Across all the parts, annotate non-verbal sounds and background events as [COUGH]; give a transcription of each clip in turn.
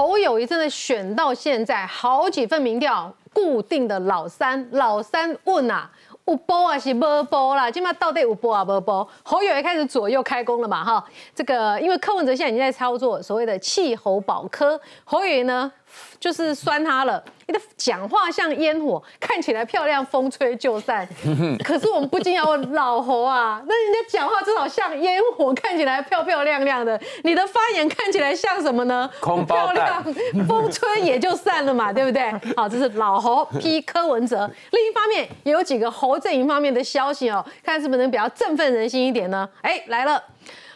侯友谊真的选到现在，好几份民调固定的老三，老三问啊。有波啊是无波啦，今嘛到底有波啊不波？侯友也开始左右开工了嘛哈？这个因为柯文哲现在已经在操作所谓的气候保科，侯友呢就是酸他了。你的讲话像烟火，看起来漂亮，风吹就散。[LAUGHS] 可是我们不禁要问老侯啊，那人家讲话至少像烟火，看起来漂漂亮亮的。你的发言看起来像什么呢？空包亮，[LAUGHS] 风吹也就散了嘛，对不对？好，这是老侯批柯文哲。另一方面，也有几个侯阵营方面的消息哦，看是不是能比较振奋人心一点呢？哎，来了，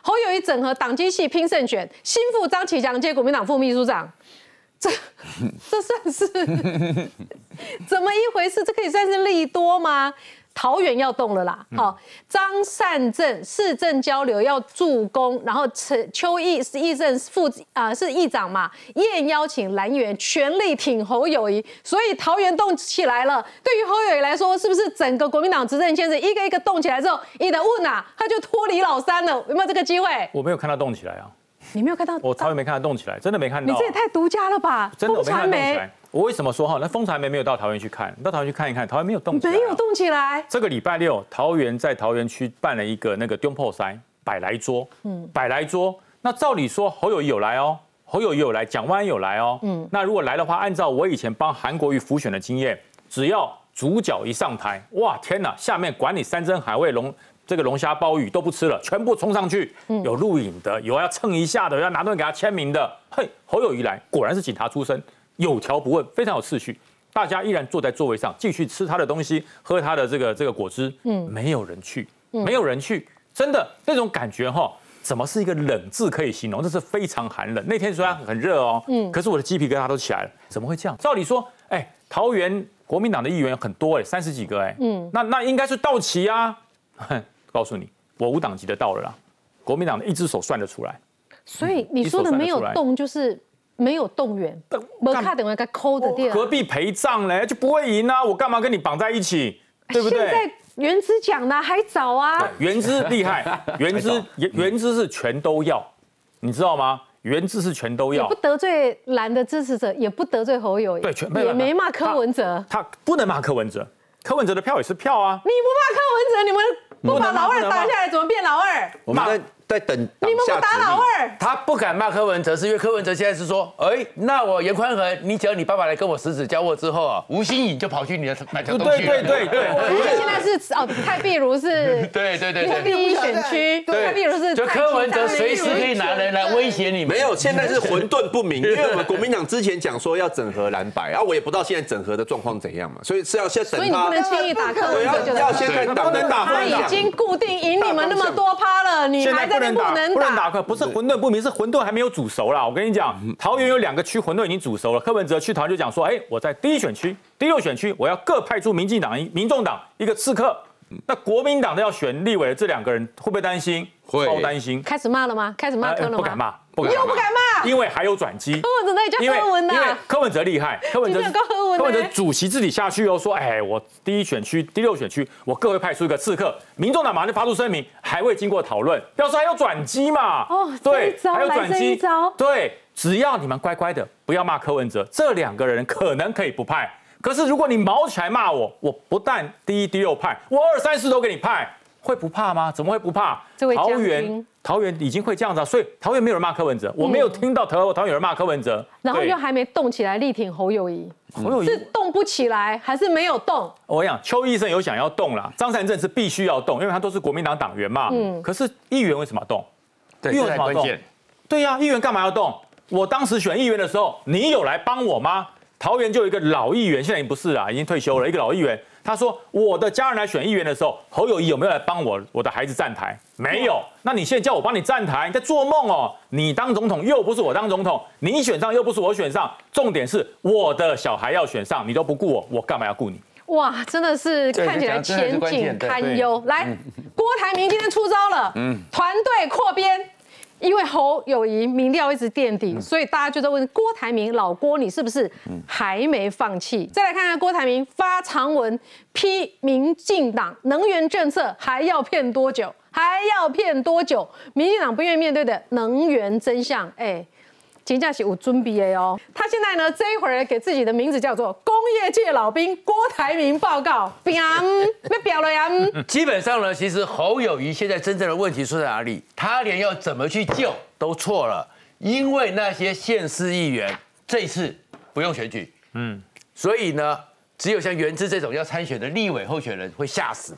侯友谊整合党机系拼胜选，心腹张启强接国民党副秘书长。这 [LAUGHS] 这算是怎么一回事？这可以算是利多吗？桃园要动了啦！好，张善政市政交流要助攻，然后陈邱毅是议政副啊是议长嘛，宴邀请蓝员全力挺侯友谊，所以桃园动起来了。对于侯友谊来说，是不是整个国民党执政现在一个一个动起来之后，你的问啊，他就脱离老三了？有没有这个机会？我没有看他动起来啊。你没有看到？我从来没看到动起来，真的没看到。你这也太独家了吧！真的没看到动起来。我为什么说哈？那风传媒没有到桃园去看，到桃园去看一看，桃园没有动起来。没有动起来。这个礼拜六，桃园在桃园区办了一个那个丢破塞，百来桌，嗯，百来桌。那照理说侯友谊有来哦，侯友谊有来，蒋万安有来哦，嗯。那如果来的话，按照我以前帮韩国瑜浮选的经验，只要主角一上台，哇天哪，下面管你山珍海味龙。这个龙虾鲍鱼都不吃了，全部冲上去。有录影的，有要蹭一下的，要拿东西给他签名的。嘿，侯友谊来，果然是警察出身，有条不紊，非常有秩序。大家依然坐在座位上，继续吃他的东西，喝他的这个这个果汁。嗯，没有人去，没有人去，真的那种感觉哈，怎么是一个冷字可以形容？这是非常寒冷。那天虽然很热哦，嗯，可是我的鸡皮疙瘩都起来了。怎么会这样？照理说，哎，桃园国民党的议员很多哎，三十几个哎，嗯，那那应该是到齐啊。[LAUGHS] 告诉你，我无党籍的到了啦，国民党的一只手算得出来。所以你说的没有动，就是没有动员。没卡等于该抠的店，何必陪葬嘞？就不会赢啊！我干嘛跟你绑在一起？对不对？现在原资讲呢还早啊。原资厉害，原资原资是全都要，你知道吗？原资是全都要，不得罪蓝的支持者，也不得罪侯友对，全也没骂柯文哲。他不能骂柯文哲，柯文哲的票也是票啊。你不骂柯文哲，你们？不把老二打下来，怎么变老二？我们在在等。你们不打老二？他不敢骂柯文哲，是因为柯文哲现在是说，哎，那我严宽恒，你只要你爸爸来跟我十指交握之后啊，吴欣颖就跑去你的买条东西。对对对对。[LAUGHS] 现在是哦，蔡碧如是。[LAUGHS] 对对对。第一选区。对。太碧如是。就柯文哲随时可以拿人来威胁你们。没有，现在是混沌不明，[LAUGHS] 因为我们国民党之前讲说要整合蓝白，然后我也不知道现在整合的状况怎样嘛，所以是要先等他。所以你不能轻易打柯文哲。要先看党能打。他已经固定赢你们那么多趴了，你还在不能打？不能打。不是混沌不明，是混沌还没有煮熟啦。我跟你讲，桃园有两个区混沌已经煮熟了。柯文哲去桃园就讲说，哎，我在第一选区、第六选区，我要各派出民进党、民众党一个刺客。那国民党的要选立委的这两个人会不会担心？会，超担心。开始骂了吗？开始骂柯了吗？不敢骂，不敢。又不敢骂，因为还有转机。柯文哲那叫柯文呐，因为柯文哲厉害，柯文哲柯文哲主席自己下去又说，哎，我第一选区、第六选区，我各会派出一个刺客。民众党马上就发出声明，还未经过讨论，表示还有转机嘛？哦，对，还有转机。对，只要你们乖乖的，不要骂柯文哲，这两个人可能可以不派。可是如果你毛起来骂我，我不但第一、第六派，我二三四都给你派，会不怕吗？怎么会不怕？桃园，桃园已经会这样子，所以桃园没有人骂柯文哲，我没有听到桃桃园有人骂柯文哲，然后又还没动起来力挺侯友谊，侯友谊是动不起来还是没有动？我讲邱医生有想要动了，张善政是必须要动，因为他都是国民党党员嘛。嗯。可是议员为什么要动？议员关键。对呀，议员干嘛要动？我当时选议员的时候，你有来帮我吗？桃园就有一个老议员，现在已经不是啊，已经退休了。一个老议员，他说：“我的家人来选议员的时候，侯友谊有没有来帮我我的孩子站台？没有。那你现在叫我帮你站台，你在做梦哦！你当总统又不是我当总统，你选上又不是我选上，重点是我的小孩要选上，你都不顾我，我干嘛要顾你？哇，真的是看起来前景堪忧。来，郭台铭今天出招了，嗯，团队扩编。”因为侯友谊民调一直垫底，所以大家就在问郭台铭老郭，你是不是还没放弃？再来看看郭台铭发长文批民进党能源政策还要骗多久？还要骗多久？民进党不愿意面对的能源真相，哎，金价是有准备的哦。他现在呢，这一会儿给自己的名字叫做工业界老兵郭台铭报告，表 [LAUGHS] 要表了呀。基本上呢，其实侯友谊现在真正的问题出在哪里？他连要怎么去救都错了，因为那些县市议员这一次不用选举，嗯，所以呢，只有像袁之这种要参选的立委候选人会吓死，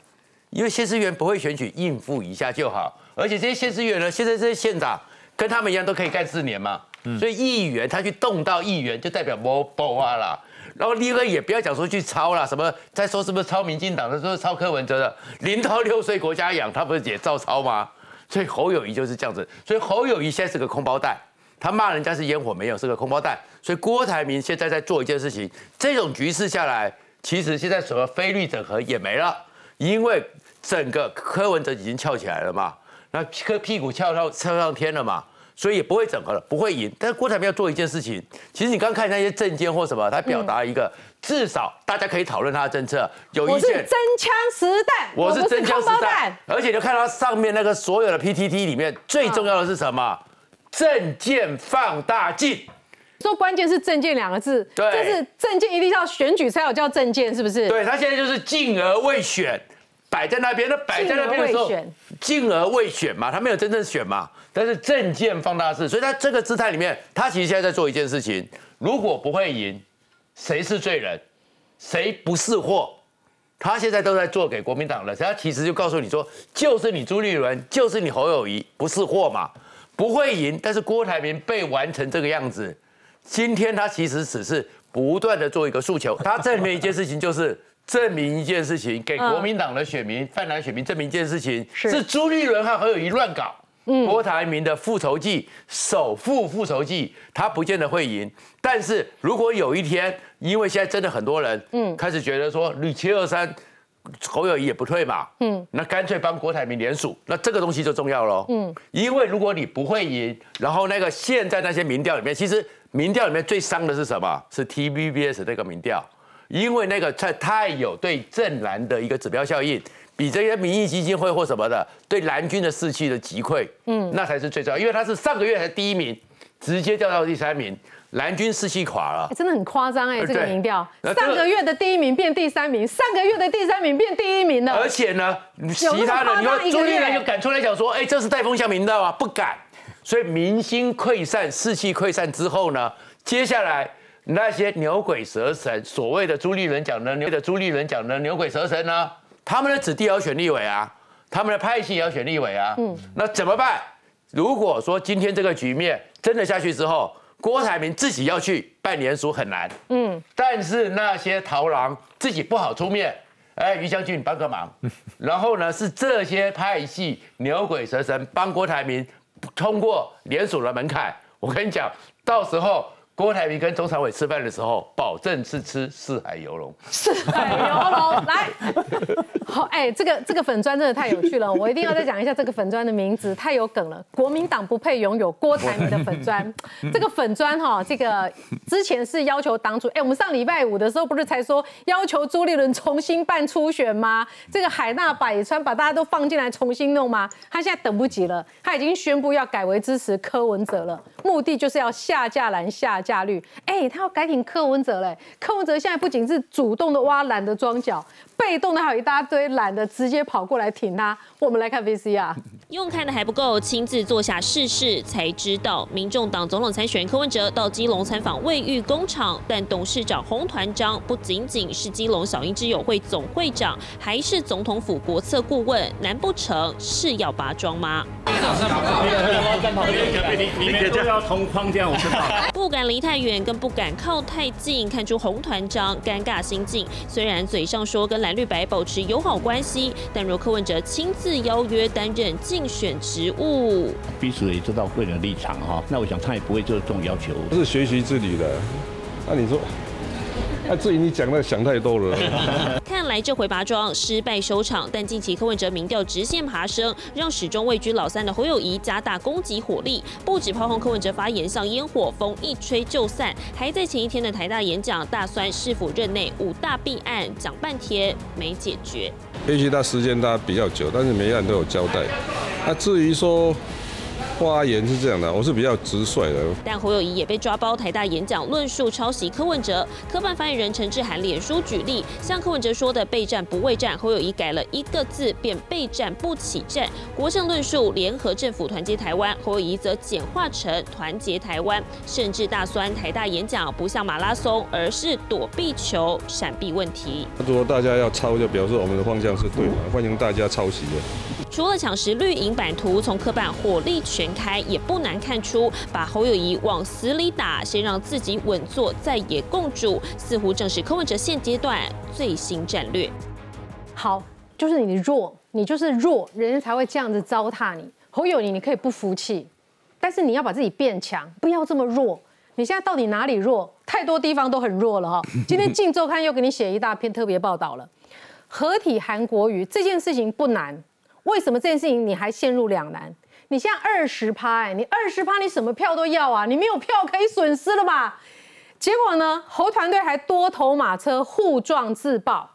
因为县市议员不会选举，应付一下就好。而且这些县市议员呢，现在这些县长跟他们一样都可以干四年嘛，所以议员他去动到议员，就代表摸包啊啦。然后另外也不要讲说去抄啦，什么再说是不是抄民进党的，说是抄柯文哲的，零到六岁国家养，他不是也照抄吗？所以侯友谊就是这样子，所以侯友谊现在是个空包蛋，他骂人家是烟火没有，是个空包蛋。所以郭台铭现在在做一件事情，这种局势下来，其实现在什么非律整合也没了，因为整个柯文哲已经翘起来了嘛，那柯屁股翘到翘上天了嘛。所以也不会整合了，不会赢。但是郭台铭要做一件事情，其实你刚看那些政见或什么，他表达一个至少大家可以讨论他的政策，有我是一些真枪实弹，我是真枪实弹，而且就看到上面那个所有的 PTT 里面最重要的是什么？证件放大镜。说关键是证件两个字，对就是证件一定要选举才有叫证件，是不是？对他现在就是进而未选，摆在那边，那摆在那边的时候进而未选，嘛，他没有真正选嘛，但是证件放大式，所以他这个姿态里面，他其实现在在做一件事情，如果不会赢，谁是罪人，谁不是货，他现在都在做给国民党了，他其实就告诉你说，就是你朱立伦，就是你侯友谊，不是货嘛，不会赢，但是郭台铭被玩成这个样子，今天他其实只是不断的做一个诉求，他证明一件事情就是。证明一件事情，给国民党的选民、泛蓝选民证明一件事情，是。是朱立伦和何友谊乱搞。郭台铭的复仇记，首富复仇记，他不见得会赢。但是如果有一天，因为现在真的很多人，嗯，开始觉得说吕七二三，侯友谊也不退嘛，嗯，那干脆帮郭台铭联署，那这个东西就重要喽，嗯，因为如果你不会赢，然后那个现在那些民调里面，其实民调里面最伤的是什么？是 TVBS 那个民调，因为那个太太有对正蓝的一个指标效应。比这些民意基金会或什么的对蓝军的士气的击溃，嗯，那才是最重要，因为他是上个月才第一名，直接掉到第三名，蓝军士气垮了哎。真的很夸张哎，这个对民调，上个月的第一名变第三名，上个月的第三名变第一名了而。且呢，其他的你说朱立伦就敢出来讲说，哎，这是带风向民调啊，不敢。所以民心溃散，士气溃散之后呢，接下来那些牛鬼蛇神，所谓的朱立伦讲的牛的朱立伦讲的牛鬼蛇神呢，他们的子弟要选立委啊，他们的派系也要选立委啊，嗯，那怎么办？如果说今天这个局面真的下去之后，郭台铭自己要去办联署很难，嗯，但是那些逃狼自己不好出面，哎，于将军你帮个忙，[LAUGHS] 然后呢是这些派系牛鬼蛇神帮郭台铭通过联署的门槛，我跟你讲，到时候郭台铭跟中常委吃饭的时候，保证是吃四海游龙。四海游龙来，好哎，这个这个粉砖真的太有趣了，我一定要再讲一下这个粉砖的名字，太有梗了。国民党不配拥有郭台铭的粉砖，这个粉砖哈，这个之前是要求党主，哎，我们上礼拜五的时候不是才说要求朱立伦重新办初选吗？这个海纳百川，把大家都放进来重新弄吗？他现在等不及了，他已经宣布要改为支持柯文哲了，目的就是要下架蓝下价率。哎，他要改挺柯文哲嘞，柯文哲现在不仅是主动的挖蓝的庄脚，被动的还有一大堆懒得直接跑过来挺他。我们来看 VCR。用看的还不够，亲自坐下试试才知道。民众党总统参选柯文哲到基隆参访卫浴工厂，但董事长洪团章不仅仅是基隆小英之友会总会长，还是总统府国策顾问，难不成是要拔庄吗？里面都要同框这样，我知道。不敢离太远，更不敢靠太近，看出洪团章尴尬心境。虽然嘴上说跟蓝绿白保持友好关系，但若柯文哲亲自邀约担任竞选职务，彼此也知道个人立场哈，那我想他也不会做这种要求。是学习之旅的。那你说，那至于你讲的想太多了。[LAUGHS] 看来这回拔庄失败收场，但近期柯文哲民调直线爬升，让始终位居老三的侯友谊加大攻击火力，不止炮轰柯文哲发言像烟火，风一吹就散，还在前一天的台大演讲大酸市府任内五大弊案，讲半天没解决。也许他时间他比较久，但是每一案都有交代。那至于说发言是这样的，我是比较直率的。但侯友谊也被抓包台大演讲论述抄袭柯文哲，科办发言人陈志涵脸书举例，像柯文哲说的备战不畏战，侯友谊改了一个字便备战不起战。国政论述联合政府团结台湾，侯友谊则简化成团结台湾，甚至大酸台大演讲不像马拉松，而是躲避球、闪避问题。如果大家要抄，就表示我们的方向是对的，欢迎大家抄袭的。除了抢食绿营版图，从科办火力全开，也不难看出，把侯友谊往死里打，先让自己稳坐在野共主，似乎正是柯文哲现阶段最新战略。好，就是你弱，你就是弱，人家才会这样子糟蹋你。侯友谊，你可以不服气，但是你要把自己变强，不要这么弱。你现在到底哪里弱？太多地方都很弱了哈。[LAUGHS] 今天《镜周刊》又给你写一大篇特别报道了，合体韩国瑜这件事情不难。为什么这件事情你还陷入两难？你现在二十趴，哎，你二十趴，你什么票都要啊，你没有票可以损失了吧？结果呢，侯团队还多头马车互撞自爆。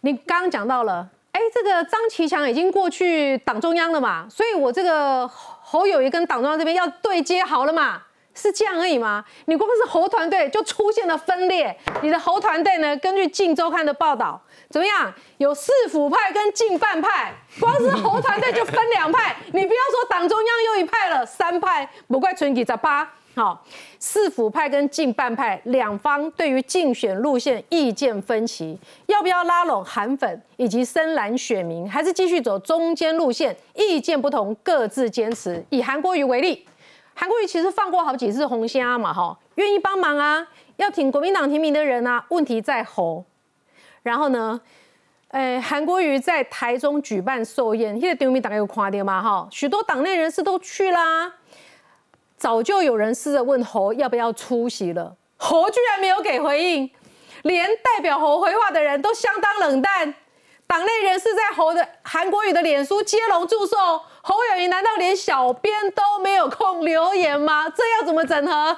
你刚刚讲到了，哎，这个张其强已经过去党中央了嘛，所以我这个侯友谊跟党中央这边要对接好了嘛，是这样而已吗？你光是侯团队就出现了分裂，你的侯团队呢？根据《镜周刊》的报道。怎么样？有四府派跟近半派，光是侯团队就分两派。[LAUGHS] 你不要说党中央又一派了，三派不怪存几在八。好，四府派跟近半派两方对于竞选路线意见分歧，要不要拉拢韩粉以及深蓝选民，还是继续走中间路线？意见不同，各自坚持。以韩国瑜为例，韩国瑜其实放过好几次红虾嘛，哈，愿意帮忙啊，要挺国民党提名的人啊。问题在侯。然后呢，诶，韩国瑜在台中举办寿宴，现在丢米大概有夸掉嘛哈，许多党内人士都去啦。早就有人试着问侯要不要出席了，侯居然没有给回应，连代表侯回话的人都相当冷淡。党内人士在侯的韩国瑜的脸书接龙祝寿，侯友谊难道连小编都没有空留言吗？这要怎么整合？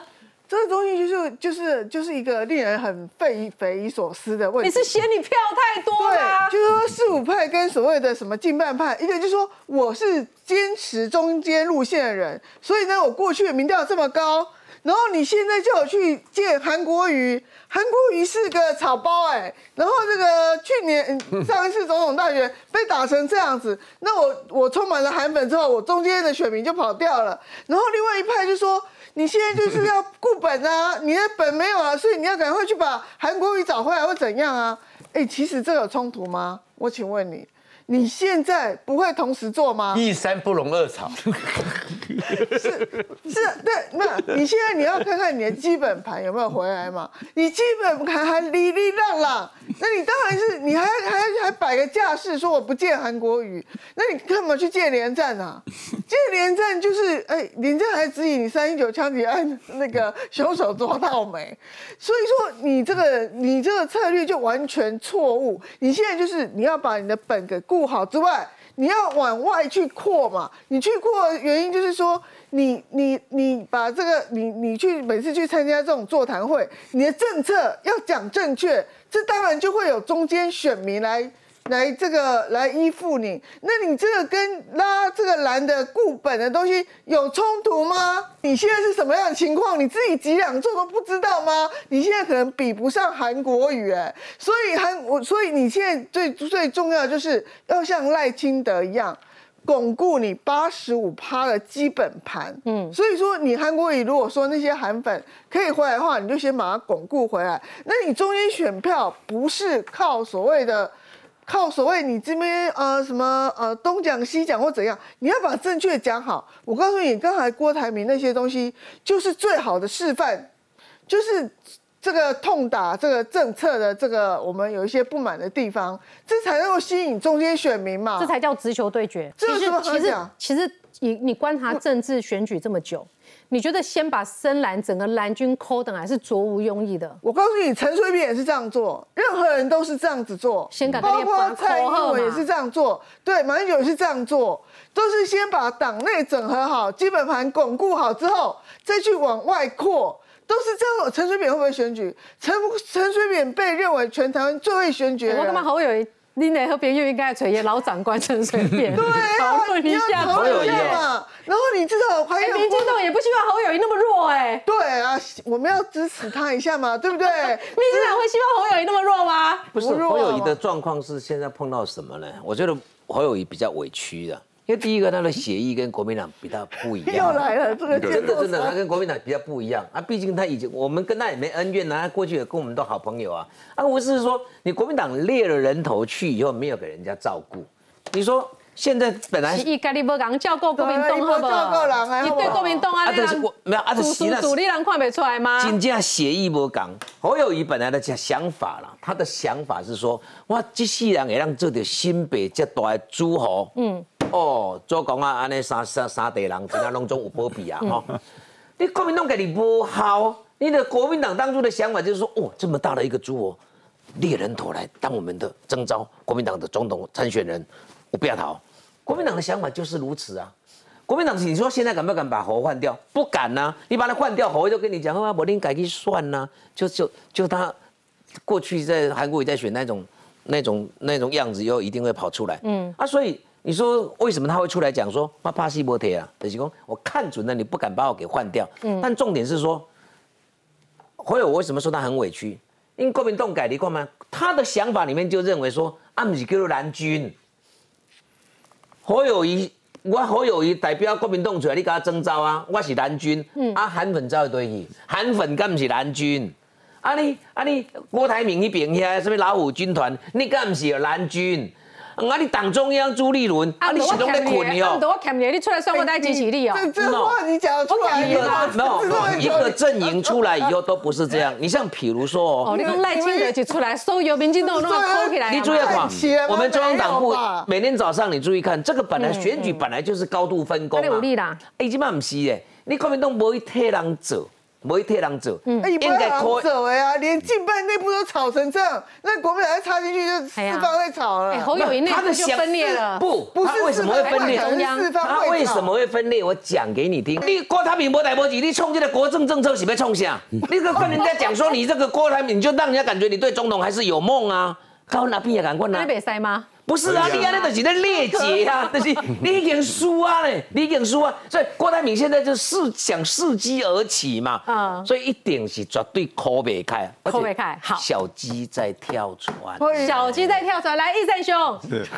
这个东西就是就是就是一个令人很匪匪夷所思的问题。你是嫌你票太多对，就是说四五派跟所谓的什么近半派，一个就是说我是坚持中间路线的人，所以呢，我过去的民调这么高，然后你现在叫我去见韩国瑜，韩国瑜是个草包哎，然后这个去年上一次总统大选被打成这样子，那我我充满了韩粉之后，我中间的选民就跑掉了，然后另外一派就说。你现在就是要固本啊，你的本没有了，所以你要赶快去把韩国瑜找回来，或怎样啊？哎，其实这有冲突吗？我请问你。你现在不会同时做吗？一山不容二草。[LAUGHS] 是是，对，那你现在你要看看你的基本盘有没有回来嘛？你基本盘还哩哩浪浪，那你当然是你还还还摆个架势说我不见韩国瑜，那你干嘛去见连战啊？见连战就是哎，连战还指引你三一九枪击案那个凶手抓到没？所以说你这个你这个策略就完全错误。你现在就是你要把你的本给固。不好之外，你要往外去扩嘛？你去扩原因就是说，你你你把这个你你去每次去参加这种座谈会，你的政策要讲正确，这当然就会有中间选民来。来这个来依附你，那你这个跟拉这个蓝的固本的东西有冲突吗？你现在是什么样的情况？你自己几两重都不知道吗？你现在可能比不上韩国语哎，所以韩我所以你现在最最重要的就是要像赖清德一样，巩固你八十五趴的基本盘。嗯，所以说你韩国语如果说那些韩粉可以回来的话，你就先把它巩固回来。那你中间选票不是靠所谓的。靠所谓你这边呃什么呃东讲西讲或怎样，你要把正确讲好。我告诉你，刚才郭台铭那些东西就是最好的示范，就是这个痛打这个政策的这个我们有一些不满的地方，这才能够吸引中间选民嘛。这才叫直球对决。其实其实其实你你观察政治选举这么久。你觉得先把深蓝整个蓝军抠等还是卓无庸意的？我告诉你，陈水扁也是这样做，任何人都是这样子做，先包括蔡英文也是这样做，对，马英九也是这样做，都是先把党内整合好，基本盘巩固好之后，再去往外扩，都是这样。陈水扁会不会选举？陈陈水扁被认为全台湾最会选举。我干嘛好有你哪和朋友应该垂涎老长官陈水扁，对啊讨，论一下。讨论一侯友宜下嘛。然后你知道还哎，有民进党也不希望侯友谊那么弱哎，对啊，我们要支持他一下嘛，对不对？[LAUGHS] 民进党会希望侯友谊那么弱吗？不是侯友谊的状况是现在碰到什么呢？我觉得侯友谊比较委屈的，因为第一个他的协议跟国民党比较不一样又样。来了，这个真的真的，他跟国民党比较不一样啊。毕竟他已经，我们跟他也没恩怨啊，他过去也跟我们都好朋友啊。啊，我是说，你国民党列了人头去以后，没有给人家照顾。你说现在本来是伊家己无讲照顾国民党，好不对啊他没照顾人好？伊还好不好对国民党啊，啊，你但是我没有啊，主就是主主力人看不出来吗？真正协议无讲，侯友谊本来的想法啦，他的想法是说，我这世人会让做到新北这大的诸侯，嗯，哦，做讲啊，安尼三三三地人，真正拢总有保庇啊，[LAUGHS] 吼、你国民党给你不好，你的国民党当初的想法就是说，哦，这么大的一个猪哦，猎人头来当我们的征召国民党的总统参选人，我不要逃。国民党的想法就是如此啊。国民党，你说现在敢不敢把侯换掉？不敢呐、你把他换掉，侯就跟你讲，啊，我另改去算呐、就就就他过去在韩国也在选那种那种那种样子，以后一定会跑出来。嗯啊，所以你说为什么他会出来讲说，我怕西伯铁啊？就是说我看准了，你不敢把我给换掉。嗯，但重点是说，侯友我为什么说他很委屈？因为国民党改离过吗？他的想法里面就认为说，啊，不是叫做蓝军。侯友谊，我侯友谊代表国民党出来，你给他征召啊，我是蓝军，啊韩粉招一堆去，韩粉敢不是蓝军？啊你啊你郭台铭那边遐什么老虎军团，你敢不是蓝军？啊你党中央朱立伦，啊你始终在困你，哦。我欠你，你出来算我带支持你哦。这这话你讲出来一个一个阵营出来以后都不是这样。你像比如说哦，哦，你讲赖清德就出来，所有民进党都扣起来。你注意看我们中央党部每天早上你注意看，这个本来选举本来就是高度分工那你有啊。力啦。哎，这摆不是诶，你国民党不会替人做，不会替人做，哎，你不要好走哎呀，连近办内部都吵成这样，那国民党再插进去就四方在吵了。哎，侯友谊内部就分裂了。不，不是他为什么会分裂？中央他为什么会分裂？我讲给你听。你郭台铭无代无志，你冲这个国政政策是要冲啥？[LAUGHS] 你个跟人家讲说你这个郭台铭，你就让人家感觉你对总统还是有梦啊。高哪边也敢问啊那北塞吗？不是啊，你安尼就是在裂解啊，[LAUGHS] 就是你已经输啊嘞，你已经输啊，所以郭台铭现在就伺想伺机而起嘛，嗯所以一定是绝对抠不开，抠不开好。小鸡在跳船。小鸡在跳船，来，易善兄，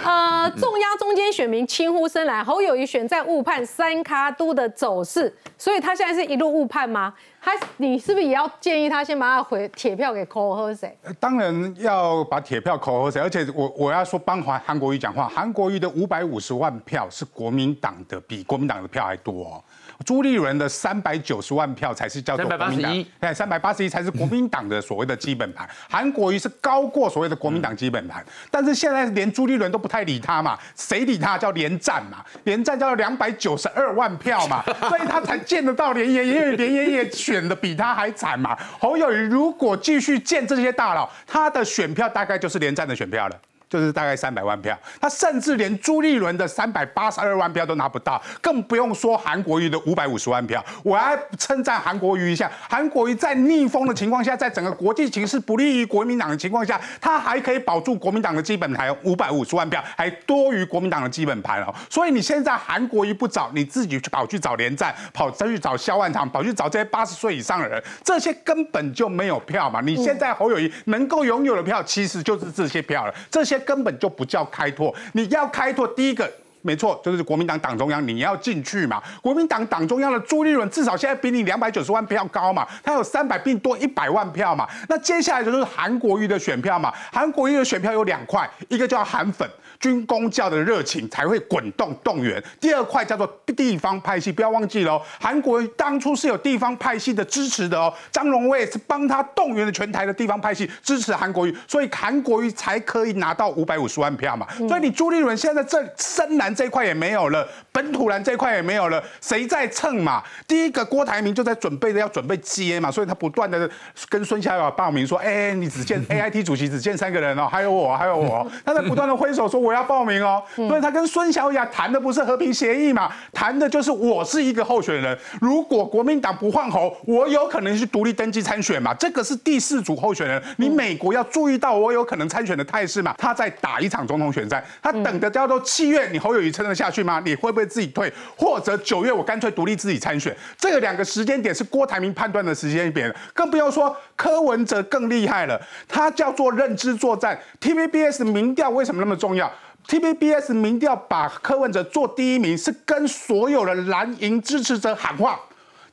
呃，重压中间选民轻呼声来，侯友谊选在误判三卡都的走势，所以他现在是一路误判吗？他，你是不是也要建议他先把他回铁票给扣喝谁？当然要把铁票扣喝谁，而且我我要说帮韩韩国瑜讲话，韩国瑜的五百五十万票是国民党的，比国民党的票还多哦。朱立伦的三百九十万票才是叫做国民党381，对，三百八十一才是国民党的所谓的基本盘。韩国瑜是高过所谓的国民党基本盘，但是现在连朱立伦都不太理他嘛，谁理他叫连战嘛，连战叫两百九十二万票嘛，[LAUGHS] 所以他才见得到连爷爷，因为连爷爷选的比他还惨嘛。侯友谊如果继续见这些大佬，他的选票大概就是连战的选票了。就是大概三百万票，他甚至连朱立伦的三百八十二万票都拿不到，更不用说韩国瑜的五百五十万票。我还称赞韩国瑜一下，韩国瑜在逆风的情况下，在整个国际形势不利于国民党的情况下，他还可以保住国民党的基本盘五百五十万票，还多于国民党的基本盘哦。所以你现在韩国瑜不找，你自己去跑去找连战，跑再去找萧万长，跑去找这些八十岁以上的人，这些根本就没有票嘛。你现在侯友谊能够拥有的票，其实就是这些票了，这些根本就不叫开拓。你要开拓，第一个。没错，就是国民党党中央，你要进去嘛。国民党党中央的朱立伦至少现在比你两百九十万票高嘛，他有三百并多一百万票嘛。那接下来就是韩国瑜的选票嘛。韩国瑜的选票有两块，一个叫韩粉。军公教的热情才会滚动动员。第二块叫做地方派系，不要忘记了哦，韩国瑜当初是有地方派系的支持的哦。张荣卫是帮他动员了全台的地方派系支持韩国瑜，所以韩国瑜才可以拿到五百五十万票嘛。所以你朱立伦现在这深蓝这块也没有了，本土蓝这块也没有了，谁在蹭嘛？第一个郭台铭就在准备的要准备接嘛，所以他不断的跟孙小雅报名说，哎，你只见 AIT 主席只见三个人哦，还有我，还有我，他在不断的挥手说我要报名哦，所以他跟孙小雅谈的不是和平协议嘛，谈的就是我是一个候选人，如果国民党不换候，我有可能去独立登记参选嘛，这个是第四组候选人，你美国要注意到我有可能参选的态势嘛，他在打一场总统选战，他等的叫做七月，你侯友你撑得下去吗？你会不会自己退，或者九月我干脆独立自己参选？这个两个时间点是郭台铭判断的时间点，更不要说柯文哲更厉害了，他叫做认知作战。TVBS 民调为什么那么重要？TVBS 民调把柯文哲做第一名，是跟所有的蓝营支持者喊话。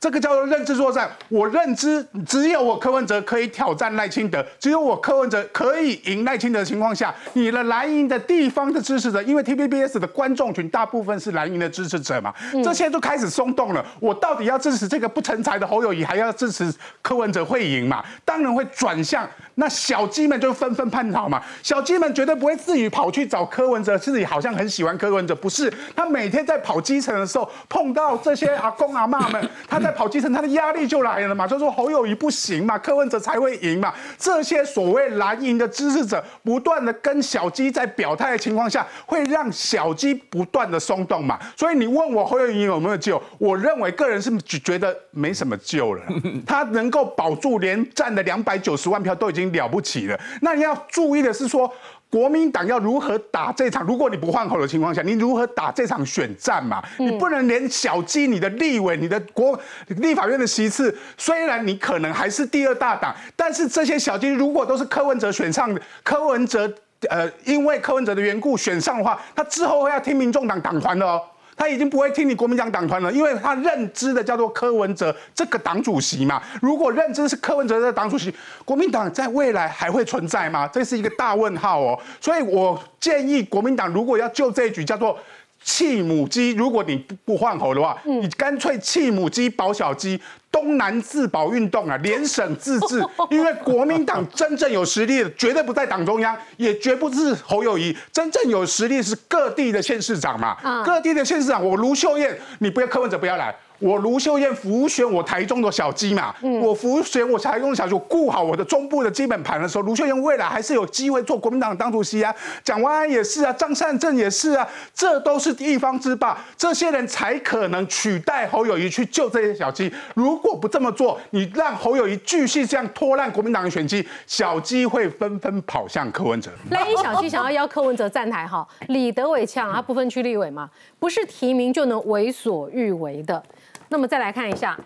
这个叫做认知作战。我认知只有我柯文哲可以挑战赖清德，只有我柯文哲可以赢赖清德的情况下，你的蓝营的地方的支持者，因为 TVBS 的观众群大部分是蓝营的支持者嘛，这些都开始松动了。我到底要支持这个不成才的侯友谊，还要支持柯文哲会赢嘛？当然会转向那小鸡们就纷纷叛逃嘛。小鸡们绝对不会自己跑去找柯文哲，自己好像很喜欢柯文哲，不是？他每天在跑基层的时候碰到这些阿公阿妈们，他在。跑基层，他的压力就来了嘛，就说侯友谊不行嘛，柯文哲才会赢嘛。这些所谓蓝营的支持者不断的跟小鸡在表态的情况下，会让小鸡不断的松动嘛。所以你问我侯友谊有没有救？我认为个人是觉得没什么救了。他能够保住连战的两百九十万票都已经了不起了。那你要注意的是说。国民党要如何打这场？如果你不换口的情况下，你如何打这场选战嘛？你不能连小鸡、你的立委、你的国立法院的席次，虽然你可能还是第二大党，但是这些小鸡如果都是柯文哲选上的，柯文哲呃，因为柯文哲的缘故选上的话，他之后会要听民众党党团的哦。他已经不会听你国民党党团了，因为他认知的叫做柯文哲这个党主席嘛。如果认知是柯文哲的党主席，国民党在未来还会存在吗？这是一个大问号哦。所以我建议国民党如果要救这一局，叫做。弃母鸡，如果你不不换猴的话，你干脆弃母鸡保小鸡，东南自保运动啊，[LAUGHS] 联省自治。因为国民党真正有实力的，绝对不在党中央，也绝不是侯友谊。真正有实力是各地的县市长嘛，各地的县市长，我卢秀燕，你不要柯文哲不要来。我卢秀燕浮选我台中的小鸡嘛，我浮选我台中的小鸡，我顾好我的中部的基本盘的时候，卢秀燕未来还是有机会做国民党党主席啊。蒋万安也是啊，张善政也是啊，这都是一方之霸，这些人才可能取代侯友谊去救这些小鸡。如果不这么做，你让侯友谊继续这样拖烂国民党的选机，小鸡会纷纷跑向柯文哲。那一小鸡想要邀柯文哲站台哈，李德伟呛他不分区立委嘛，不是提名就能为所欲为的。那么再来看一下，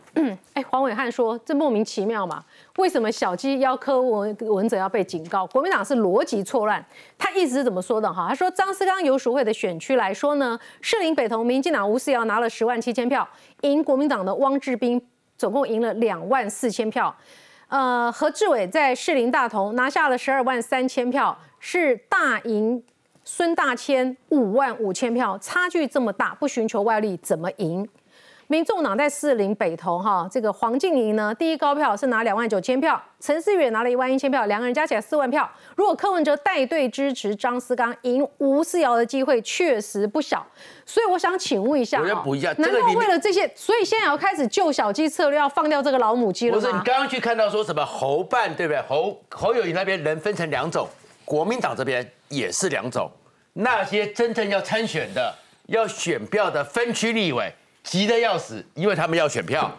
哎，黄伟汉说这莫名其妙嘛？为什么小鸡要柯文文者要被警告？国民党是逻辑错乱。他意思是怎么说的哈？他说张思刚游淑会的选区来说呢，士林北投民进党吴思瑶拿了十万七千票，赢国民党的汪志斌总共赢了两万四千票。呃，何志伟在士林大同拿下了十二万三千票，是大赢孙大千五万五千票，差距这么大，不寻求外力怎么赢？民众党在四林北投哈，这个黄静怡呢，第一高票是拿两万九千票，陈思远拿了一万一千票，两个人加起来四万票。如果柯文哲带队支持张思刚，赢吴思瑶的机会确实不小。所以我想请问一下，我要补一下，难道为了这些，所以现在要开始救小鸡策略，要放掉这个老母鸡了？不是，你刚刚去看到说什么侯办对不对？侯侯友谊那边人分成两种，国民党这边也是两种，那些真正要参选的、要选票的分区立委。急得要死，因为他们要选票。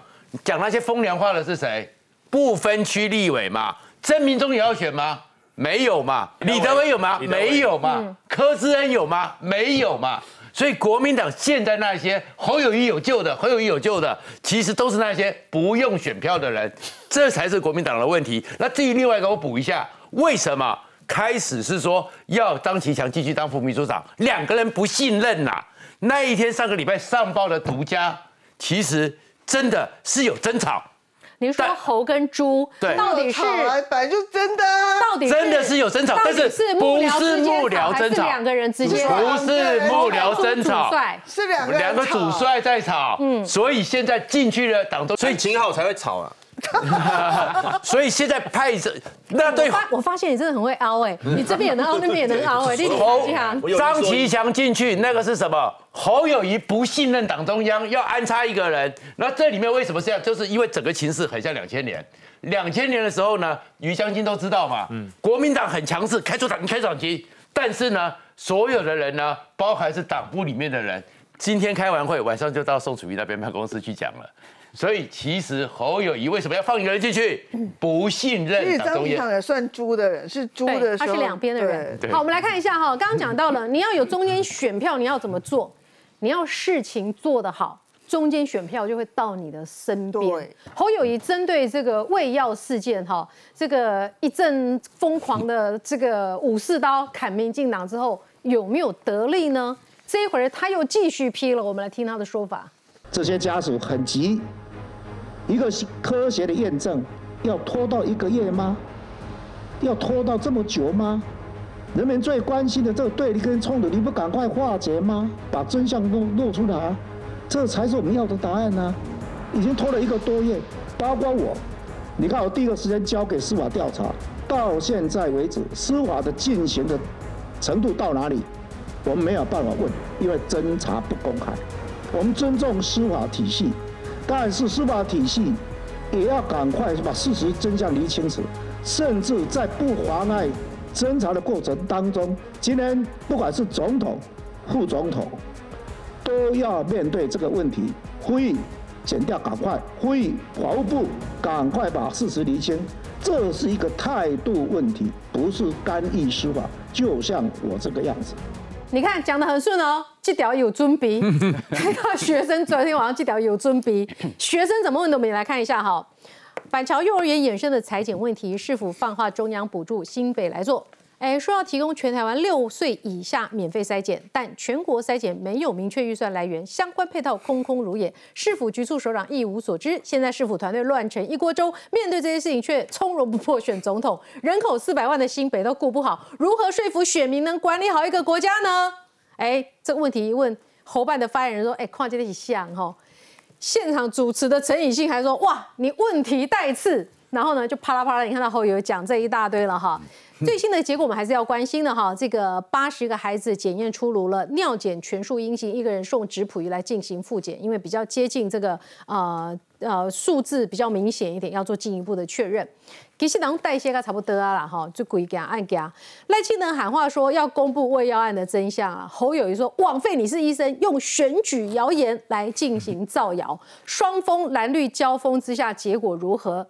讲那些风凉话的是谁？不分区立委嘛？曾明忠也要选吗？没有嘛？李德伟有吗？没有嘛？柯志恩有吗？没有嘛？所以国民党现在那些侯友谊有救的，侯友谊有救的，其实都是那些不用选票的人，这才是国民党的问题。那至于另外一个，我补一下，为什么开始是说要张其强继续当副秘书长？两个人不信任呐。那一天上个礼拜上报的独家，其实真的是有争吵。您说猴跟猪，对，到底是本来就真的，到底真的是有争吵，但是不是幕僚争吵，两个人之间不是幕僚争吵，是两个两个主帅在吵，嗯，所以现在进去了党中，所以秦昊才会吵啊。[LAUGHS] 所以现在派着那对我发我发现你真的很会凹哎，你这边也能凹，那边也能凹 [LAUGHS] 哎，你侯。张其强进去，那个是什么？侯友谊不信任党中央，要安插一个人。那这里面为什么这样？就是因为整个情势很像两千年。两千年的时候呢，于将军都知道嘛，国民党很强势，开除党开党籍，但是呢，所有的人呢，包含是党部里面的人，今天开完会，晚上就到宋楚瑜那边办公室去讲了。所以其实侯友谊为什么要放一个人进去？不信任实张中也算猪的人，是猪的他是两边的人。好，我们来看一下哈，刚刚讲到了，[LAUGHS] 你要有中间选票，你要怎么做？你要事情做得好，中间选票就会到你的身边对。侯友谊针对这个胃药事件哈，这个一阵疯狂的这个武士刀砍民进党之后，有没有得利呢？这一会儿他又继续批了，我们来听他的说法。这些家属很急，一个科学的验证要拖到一个月吗？要拖到这么久吗？人们最关心的这个对立跟冲突，你不赶快化解吗？把真相露露出来，这才是我们要的答案呢、已经拖了一个多月，包括我，你看我第一个时间交给司法调查，到现在为止，司法的进行的程度到哪里，我们没有办法问，因为侦查不公开。我们尊重司法体系，但是司法体系也要赶快把事实真相理清楚，甚至在不妨碍侦查的过程当中，今天不管是总统、副总统，都要面对这个问题，呼吁减掉赶快，呼吁法务部赶快把事实厘清，这是一个态度问题，不是干预司法，就像我这个样子。你看讲的很顺哦，这条有尊鼻。[LAUGHS] 那学生昨天晚上这条有尊鼻，学生怎么问的？我们也来看一下哈。板桥幼儿园衍生的裁剪问题，是否放化中央补助新北来做？哎，说要提供全台湾六岁以下免费筛检，但全国筛检没有明确预算来源，相关配套空空如也。市府局处首长一无所知，现在市府团队乱成一锅粥，面对这些事情却从容不迫选总统，人口四百万的新北都顾不好，如何说服选民能管理好一个国家呢？哎，这个问题一问，侯办的发言人说，哎，跨界的一项哈。现场主持的陈以信还说：“哇，你问题带刺。”然后呢，就啪啦啪啦，你看到后有讲这一大堆了哈。[LAUGHS] 最新的结果我们还是要关心的哈。这个八十个孩子检验出炉了，尿检全数阴性，一个人送质谱仪来进行复检，因为比较接近这个呃呃数字比较明显一点，要做进一步的确认。其实人代谢个差不多啊啦哈，就鬼给按给赖清德喊话说要公布胃药案的真相啊，侯友谊说枉费你是医生，用选举谣言来进行造谣，双峰蓝绿交锋之下，结果如何？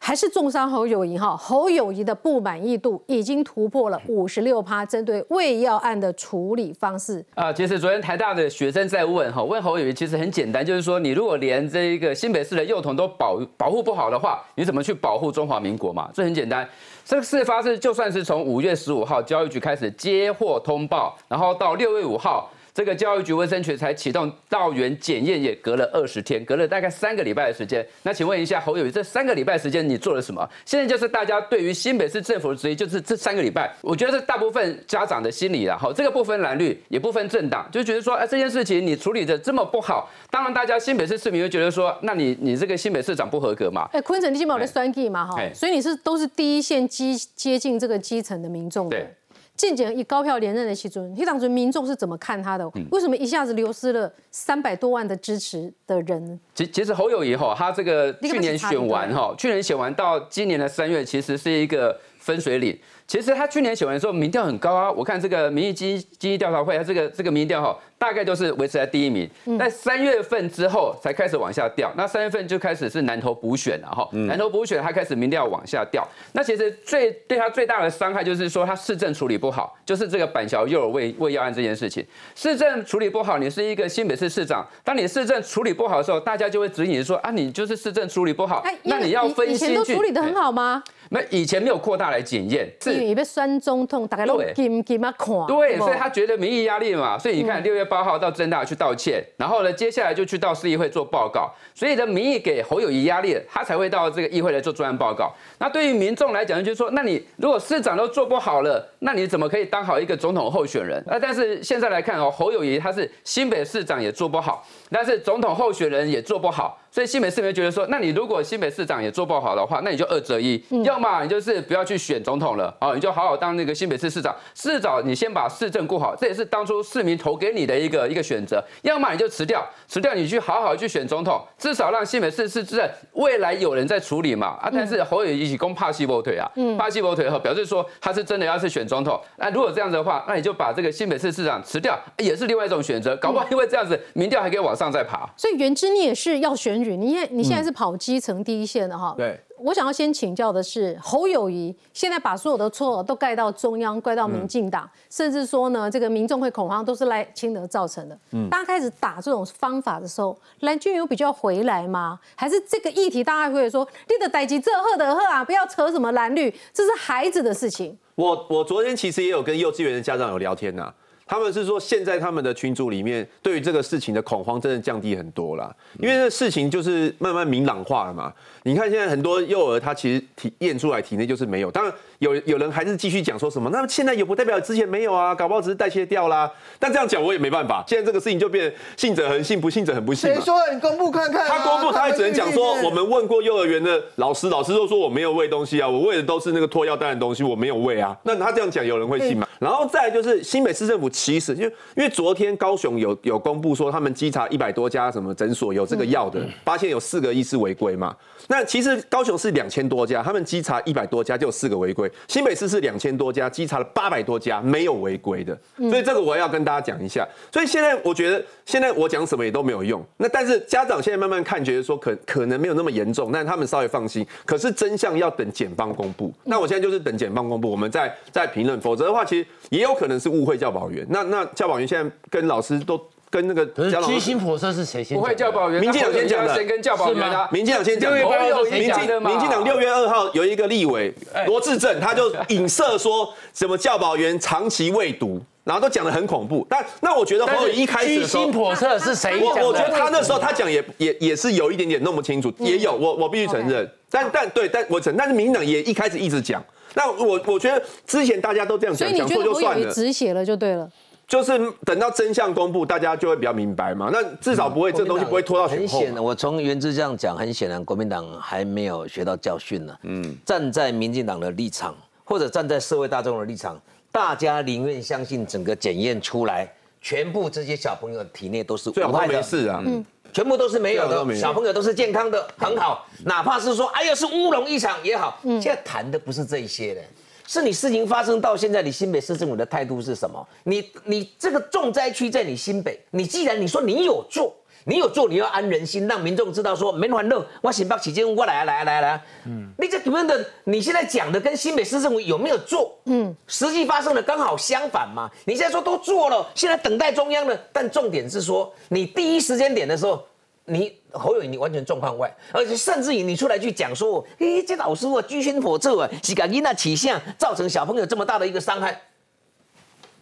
还是重伤侯友谊哈，侯友谊的不满意度已经突破了五十六趴，针对胃药案的处理方式。啊，其实昨天台大的学生在问哈，问侯友谊其实很简单，就是说你如果连这一个新北市的幼童都保保护不好的话，你怎么去保护中华民国嘛？这很简单。这个事发是就算是从五月十五号教育局开始接获通报，然后到六月五号。这个教育局卫生局才启动道园检验，也隔了二十天，隔了大概三个礼拜的时间。那请问一下侯友谊，这三个礼拜时间你做了什么？现在就是大家对于新北市政府的质疑，就是这三个礼拜，我觉得是大部分家长的心理啦。好，这个不分蓝绿，也不分政党，就觉得说，哎，这件事情你处理的这么不好，当然大家新北市市民会觉得说，那你你这个新北市长不合格嘛？哎，昆城你基本有在酸计嘛哈哎，所以你是都是第一线基接近这个基层的民众的对。进前以高票连任的其中，你当时民众是怎么看他的？为什么一下子流失了三百多万的支持的人？其其实侯友谊哈，他这个去年选完哈，去年选完到今年的三月，其实是一个分水岭。其实他去年选完的时候，民调很高啊。我看这个民意基基调查会，他这个这个民调哈，大概都是维持在第一名。在三月份之后才开始往下掉，那三月份就开始是南投补选了哈，南投补选他开始民调往下掉。那其实最对他最大的伤害就是说他市政处理不好，就是这个板桥幼儿喂喂药案这件事情，市政处理不好，你是一个新北市市长，当你市政处理不好的时候，大家就会指引说啊，你就是市政处理不好，那你要分以前析去都处理的很好吗？那以前没有扩大来检验，是因为被酸中痛，大概都对金金啊看。对，不所以他觉得民意压力嘛，所以你看六月八号到正大去道歉，然后呢，接下来就去到市议会做报告，所以的民意给侯友谊压力，他才会到这个议会来做专案报告。那对于民众来讲，就是说，那你如果市长都做不好了，那你怎么可以当好一个总统候选人？那但是现在来看哦，侯友谊他是新北市长也做不好，但是总统候选人也做不好。所以新北市民觉得说，那你如果新北市长也做不好的话，那你就二择一，要么你就是不要去选总统了，啊，你就好好当那个新北市市长，市长你先把市政顾好，这也是当初市民投给你的一个一个选择。要么你就辞掉，辞掉你去好好去选总统，至少让新北市市政未来有人在处理嘛。啊，但是侯友谊攻怕西伯腿啊，怕西伯腿后表示说他是真的要是选总统。那如果这样子的话，那你就把这个新北市市长辞掉，也是另外一种选择。搞不好因为这样子，民调还可以往上再爬。所以原之你也是要选举，你也你现在是跑基层第一线的哈。对。我想要先请教的是侯友谊，现在把所有的错都盖到中央，怪到民进党，甚至说呢，这个民众会恐慌，都是赖清德造成的。嗯，大家开始打这种方法的时候，蓝军有比较回来吗？还是这个议题大家会说，你的代级这赫的赫啊，不要扯什么蓝绿，这是孩子的事情。我我昨天其实也有跟幼稚园的家长有聊天呐。他们是说，现在他们的群组里面对于这个事情的恐慌真的降低很多了，因为这事情就是慢慢明朗化了嘛。你看现在很多幼儿他其实体验出来体内就是没有，当然有有人还是继续讲说什么，那现在也不代表之前没有啊，搞不好只是代谢掉啦。但这样讲我也没办法，现在这个事情就变信者恒信，不信者很不信。谁说你公布看看？他公布，他也只能讲说，我们问过幼儿园的老师，老师都说我没有喂东西啊，我喂的都是那个脱药蛋的东西，我没有喂啊。那他这样讲，有人会信吗？然后再就是新北市政府。其实，因为因为昨天高雄有有公布说，他们稽查一百多家什么诊所有这个药的，发现有四个医师违规嘛。那其实高雄是两千多家，他们稽查一百多家就有四个违规。新北市是两千多家，稽查了八百多家没有违规的。所以这个我要跟大家讲一下。所以现在我觉得，现在我讲什么也都没有用。那但是家长现在慢慢看，觉得说可可能没有那么严重，但他们稍微放心。可是真相要等检方公布。那我现在就是等检方公布，我们再再评论。否则的话，其实也有可能是。误会教保员，那那教保员现在跟老师都跟那个居心叵测是谁先？不会教保员，民进党先讲的，谁跟教保员啊。民进党先讲，民进民进党六月二号有一个立委罗志正，他就影射说什么教保员长期未读，然后都讲的很恐怖。但那我觉得侯友一开始居心叵测是谁讲我我觉得他那时候他讲也也也是有一点点弄不清楚，也有我我必须承认。但但对，但我承，但是民党也一开始一直讲。那我我觉得之前大家都这样讲，讲错就算了，止血了就对了。就是等到真相公布，大家就会比较明白嘛。那至少不会这东西不会拖到很显然我从原之这样讲，很显然国民党还没有学到教训呢。嗯，站在民进党的立场，或者站在社会大众的立场，大家宁愿相信整个检验出来，全部这些小朋友体内都是无害的事啊。嗯。全部都是没有的，小朋友都是健康的，很好。哪怕是说，哎呀，是乌龙一场也好。现在谈的不是这些的，是你事情发生到现在，你新北市政府的态度是什么？你你这个重灾区在你新北，你既然你说你有做。你有做，你要安人心，让民众知道说，没烦恼，我新北起见我来啊来啊来啊来啊。嗯，你这怎么的？你现在讲的跟新北市政府有没有做？嗯，实际发生的刚好相反嘛。你现在说都做了，现在等待中央的，但重点是说，你第一时间点的时候，你侯友你完全状况外，而且甚至于你出来去讲说，诶，这老师我居心叵测啊，是赶紧那起相，造成小朋友这么大的一个伤害，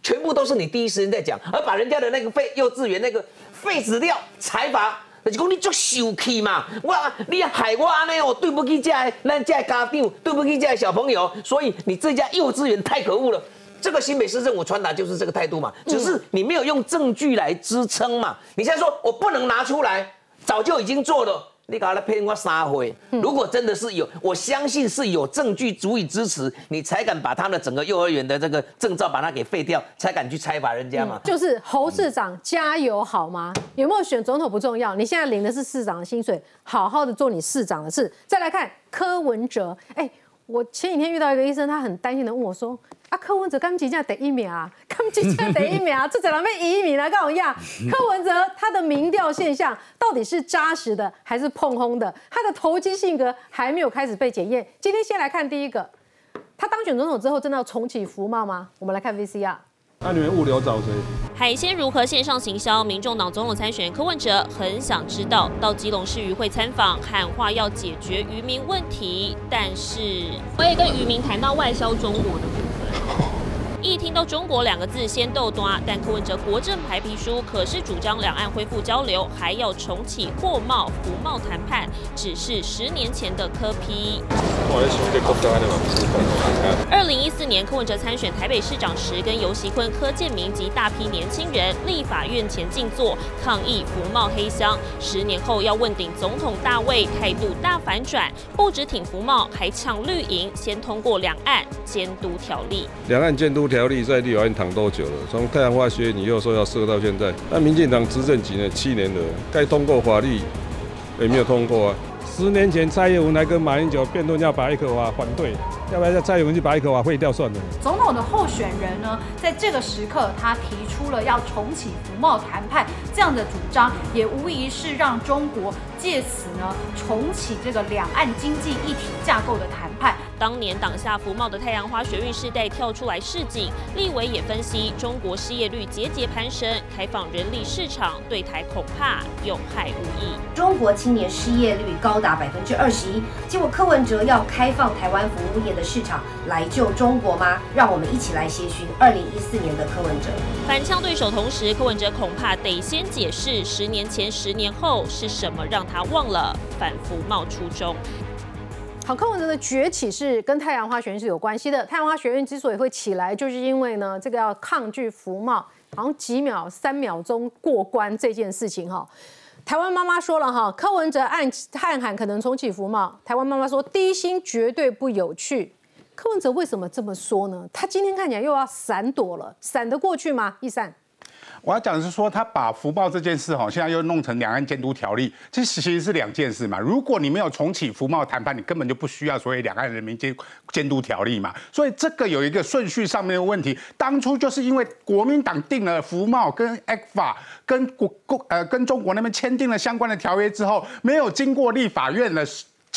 全部都是你第一时间在讲，而把人家的那个废幼稚园那个。废纸掉财阀，就是讲你足受气嘛！我你害我安尼哦，对不起这咱这家长，对不起这小朋友，所以你这家幼稚园太可恶了。这个新北市政府传达就是这个态度嘛，只是你没有用证据来支撑嘛。你现在说我不能拿出来，早就已经做了。你搞来骗我三回，如果真的是有，我相信是有证据足以支持，你才敢把他的整个幼儿园的这个证照把它给废掉，才敢去拆罚人家嘛。就是侯市长加油好吗？有没有选总统不重要，你现在领的是市长的薪水，好好的做你市长的事。再来看柯文哲，哎。我前几天遇到一个医生，他很担心的问我说：“啊，柯文哲刚几下得一秒啊，[LAUGHS] 刚几下得一秒啊，[LAUGHS] 这怎么被移民了？跟我一样，柯文哲他的民调现象到底是扎实的还是碰轰的？他的投机性格还没有开始被检验。今天先来看第一个，他当选总统之后真的要重启福茂吗？我们来看 VCR。那你们物流找谁？海鲜如何线上行销？民众党总统参选柯文哲很想知道。到基隆市渔会参访，喊话要解决渔民问题，但是我也跟渔民谈到外销中国的 Oh. [LAUGHS] 一听到中国两个字，先豆端。但柯文哲国政白皮书可是主张两岸恢复交流，还要重启货贸、服贸谈判，只是十年前的柯批。二零一四年，柯文哲参选台北市长时，跟游锡坤、柯建明及大批年轻人立法院前静坐抗议服贸黑箱。十年后要问鼎总统大位，态度大反转，不止挺服贸，还呛绿营，先通过两岸监督条例。两岸监督条条例在立法院躺多久了？从太阳花学你又说要设到现在，那民进党执政几年？七年了，该通过法律也没有通过啊。十年前蔡英文来跟马英九辩论要把一颗花反对，要不然叫蔡英文去把一颗花废掉算了？总统的候选人呢，在这个时刻，他提出了要重启服贸谈判这样的主张，也无疑是让中国借此呢重启这个两岸经济一体架构的谈判。当年挡下福茂的太阳花学运世代跳出来示警，立委也分析中国失业率节节攀升，开放人力市场对台恐怕有害无益。中国青年失业率高达百分之二十一，结果柯文哲要开放台湾服务业的市场来救中国吗？让我们一起来协寻二零一四年的柯文哲反呛对手，同时柯文哲恐怕得先解释十年前、十年后是什么让他忘了反服贸初衷。好，柯文哲的崛起是跟太阳花学院是有关系的。太阳花学院之所以会起来，就是因为呢，这个要抗拒服贸，好像几秒、三秒钟过关这件事情哈。台湾妈妈说了哈，柯文哲暗暗喊可能重启服贸。台湾妈妈说低薪绝对不有趣。柯文哲为什么这么说呢？他今天看起来又要闪躲了，闪得过去吗？一闪。我要讲的是说，他把福报这件事哈，现在又弄成两岸监督条例，这其实是两件事嘛。如果你没有重启福贸谈判，你根本就不需要所谓两岸人民监监督条例嘛。所以这个有一个顺序上面的问题。当初就是因为国民党定了福贸跟 X 法，跟国国呃跟中国那边签订了相关的条约之后，没有经过立法院的。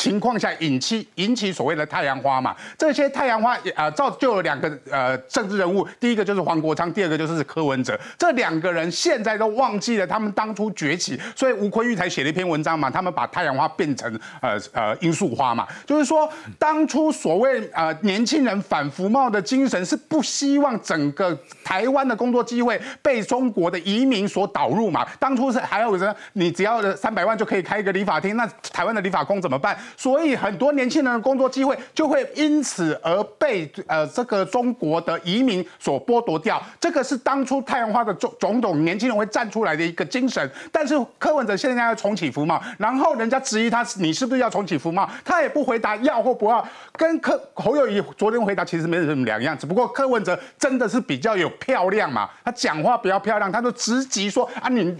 情况下引起引起所谓的太阳花嘛，这些太阳花啊造就了两个呃政治人物，第一个就是黄国昌，第二个就是柯文哲。这两个人现在都忘记了他们当初崛起，所以吴坤玉才写了一篇文章嘛，他们把太阳花变成呃呃罂粟花嘛，就是说当初所谓呃年轻人反服贸的精神是不希望整个台湾的工作机会被中国的移民所导入嘛。当初是还有人你只要三百万就可以开一个理发厅，那台湾的理发工怎么办？所以很多年轻人的工作机会就会因此而被呃这个中国的移民所剥夺掉。这个是当初太阳花的种种种年轻人会站出来的一个精神。但是柯文哲现在要重启服贸，然后人家质疑他你是不是要重启服贸，他也不回答要或不要。跟柯侯友谊昨天回答其实没什么两样，只不过柯文哲真的是比较有漂亮嘛，他讲话比较漂亮，他就直击说啊你。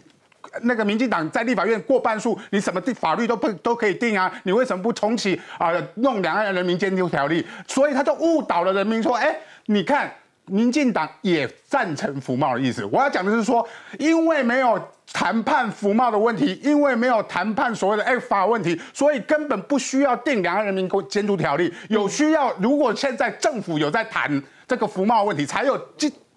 那个民进党在立法院过半数，你什么法律都不都可以定啊？你为什么不重启啊？弄两岸人民监督条例？所以他就误导了人民，说：哎，你看民进党也赞成服贸的意思。我要讲的是说，因为没有谈判服贸的问题，因为没有谈判所谓的 F 法问题，所以根本不需要定两岸人民监督条例。有需要，如果现在政府有在谈这个服贸问题，才有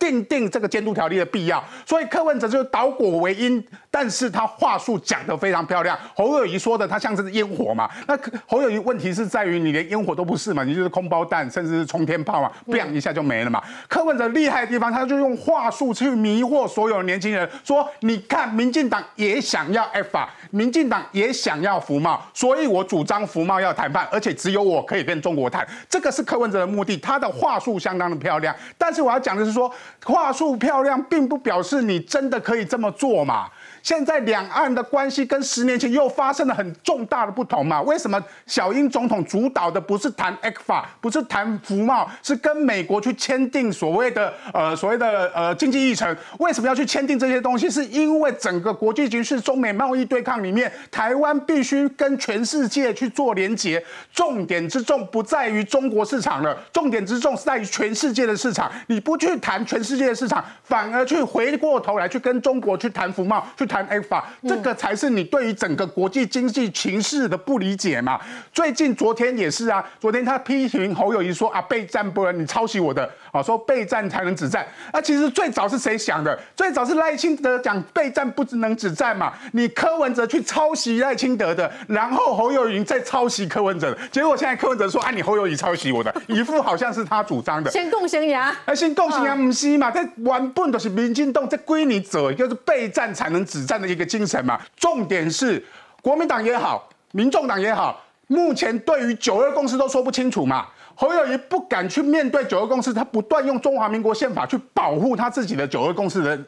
定定这个监督条例的必要，所以柯文哲就倒果为因，但是他话术讲得非常漂亮。侯友谊说的，他像是烟火嘛？[LAUGHS] 那侯友谊问题是在于你连烟火都不是嘛？你就是空包弹，甚至是冲天炮嘛，砰一下就没了嘛。柯文哲厉害的地方，他就用话术去迷惑所有年轻人，说你看，民进党也想要 F 法，民进党也想要服贸，所以我主张服贸要谈判，而且只有我可以跟中国谈，这个是柯文哲的目的。他的话术相当的漂亮，但是我要讲的是说。话术漂亮，并不表示你真的可以这么做嘛。现在两岸的关系跟十年前又发生了很重大的不同嘛？为什么小英总统主导的不是谈 X 法，不是谈服贸，是跟美国去签订所谓的呃所谓的呃经济议程？为什么要去签订这些东西？是因为整个国际局势、中美贸易对抗里面，台湾必须跟全世界去做连结。重点之重不在于中国市场了，重点之重是在于全世界的市场。你不去谈全世界的市场，反而去回过头来去跟中国去谈服贸，去。谈 F 法，这个才是你对于整个国际经济情势的不理解嘛。最近昨天也是啊，昨天他批评侯友谊说啊备战不能你抄袭我的啊，说备战才能止战。那其实最早是谁想的？最早是赖清德讲备战不能止战嘛，你柯文哲去抄袭赖清德的，然后侯友谊再抄袭柯文哲的，结果现在柯文哲说啊你侯友谊抄袭我的，[LAUGHS] 一副好像是他主张的。先共先牙，哎，先共先牙不是嘛？这原本都是民进党这归你走，就是备战才能止战的一个精神嘛。重点是国民党也好，民众党也好，目前对于九二共识都说不清楚嘛。侯友谊不敢去面对九二共识，他不断用中华民国宪法去保护他自己的九二共识的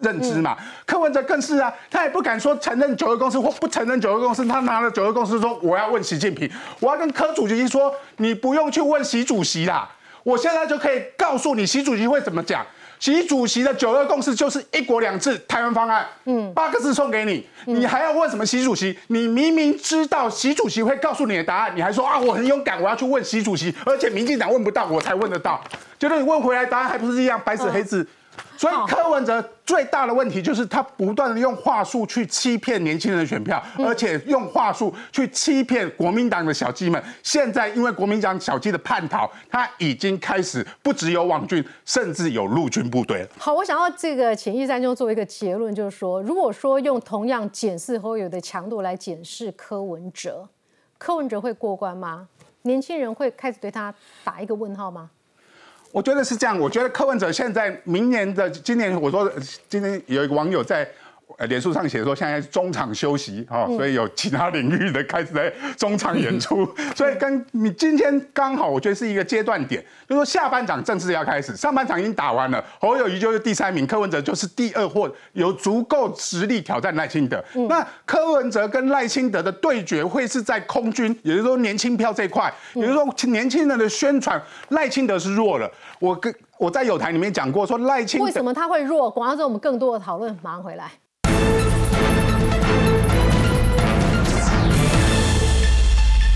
认知嘛。柯文哲更是啊，他也不敢说承认九二共识或不承认九二共识，他拿了九二共识说我要问习近平，我要跟柯主席说，你不用去问习主席啦。我现在就可以告诉你，习主席会怎么讲。习主席的九二共识就是一国两制台湾方案，嗯，八个字送给你，你还要问什么？习主席，你明明知道习主席会告诉你的答案，你还说啊，我很勇敢，我要去问习主席，而且民进党问不到，我才问得到。结果你问回来答案还不是一样，白纸黑字。所以柯文哲最大的问题就是他不断的用话术去欺骗年轻人的选票，而且用话术去欺骗国民党的小鸡们。现在因为国民党小鸡的叛逃，他已经开始不只有网军，甚至有陆军部队了。好，我想要这个潜意三兄做一个结论，就是说，如果说用同样检视侯友的强度来检视柯文哲，柯文哲会过关吗？年轻人会开始对他打一个问号吗？我觉得是这样。我觉得柯文哲现在明年的今年，我说今天有一个网友在。呃，脸书上写说现在中场休息哦，所以有其他领域的开始在中场演出，[LAUGHS] 所以跟你今天刚好，我觉得是一个阶段点，就是说下半场正式要开始，上半场已经打完了，侯友谊就是第三名，柯文哲就是第二，或有足够实力挑战赖清德。那柯文哲跟赖清德的对决会是在空军，也就是说年轻票这块，也就是说年轻人的宣传，赖清德是弱了。我跟我在有台里面讲过，说赖清为什么他会弱？广告之后我们更多的讨论，马上回来。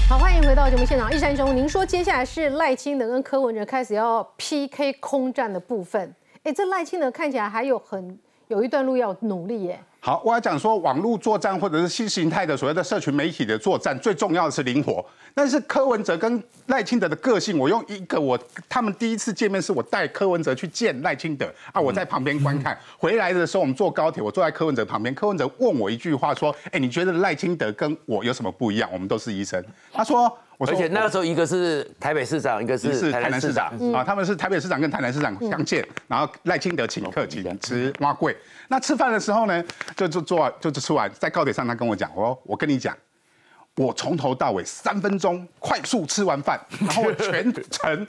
好，欢迎回到节目现场，易山兄，您说接下来是赖清德跟柯文哲开始要 PK 空战的部分，哎，这赖清德看起来还有很有一段路要努力耶。好，我要讲说网络作战或者是新形态的所谓的社群媒体的作战，最重要的是灵活。但是柯文哲跟赖清德的个性，我用一个我他们第一次见面是我带柯文哲去见赖清德啊，我在旁边观看。回来的时候我们坐高铁，我坐在柯文哲旁边，柯文哲问我一句话说：“哎，你觉得赖清德跟我有什么不一样？我们都是医生。”他说。而且那个时候，一个是台北市长，一个是台南市长啊，他们是台北市长跟台南市长相见，然后赖清德请客请吃蛙贵。那吃饭的时候呢，就就做就就吃完，在高铁上他跟我讲，我我跟你讲，我从头到尾三分钟快速吃完饭，然后全程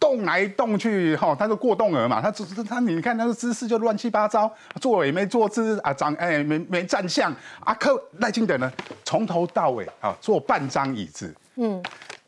动来动去哈，他是过动儿嘛，他只是他你看他的姿势就乱七八糟，坐也没坐姿啊，长哎没没站相啊，克赖清德呢从头到尾啊坐半张椅子。嗯，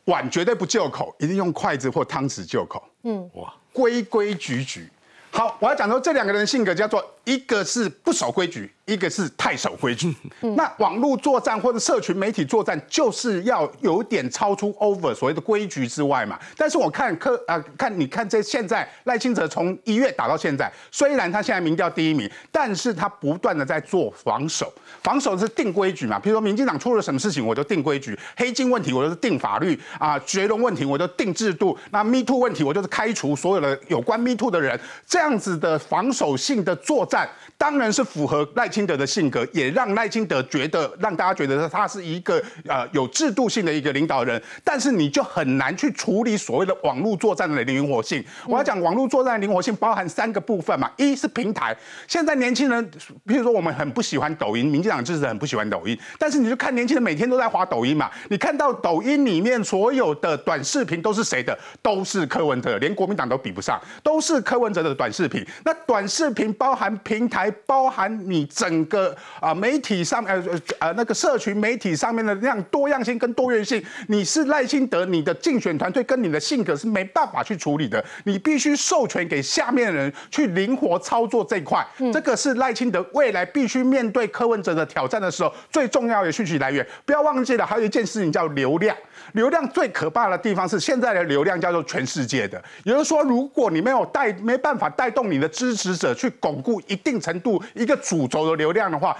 碗绝对不就口，一定用筷子或汤匙就口。嗯，哇，规规矩矩。好，我要讲说这两个人的性格叫做，一个是不守规矩。一个是太守规矩，那网络作战或者社群媒体作战就是要有点超出 over 所谓的规矩之外嘛。但是我看科啊，看你看这现在赖清德从一月打到现在，虽然他现在民调第一名，但是他不断的在做防守，防守是定规矩嘛。比如说民进党出了什么事情，我就定规矩；黑金问题，我就是定法律啊；绝龙问题，我就定制度；那 Me Too 问题，我就是开除所有的有关 Me Too 的人。这样子的防守性的作战，当然是符合赖。清德的性格也让赖清德觉得，让大家觉得他是一个呃有制度性的一个领导人，但是你就很难去处理所谓的网络作战的灵活性。我要讲网络作战的灵活性包含三个部分嘛，一是平台，现在年轻人，比如说我们很不喜欢抖音，民进党支持很不喜欢抖音，但是你就看年轻人每天都在滑抖音嘛，你看到抖音里面所有的短视频都是谁的？都是柯文哲，连国民党都比不上，都是柯文哲的短视频。那短视频包含平台，包含你。整个啊媒体上呃呃呃那个社群媒体上面的那样多样性跟多元性，你是赖清德，你的竞选团队跟你的性格是没办法去处理的，你必须授权给下面的人去灵活操作这一块，这个是赖清德未来必须面对柯文哲的挑战的时候最重要的讯息来源。不要忘记了，还有一件事情叫流量。流量最可怕的地方是现在的流量叫做全世界的，也就是说，如果你没有带没办法带动你的支持者去巩固一定程度一个主轴的流量的话。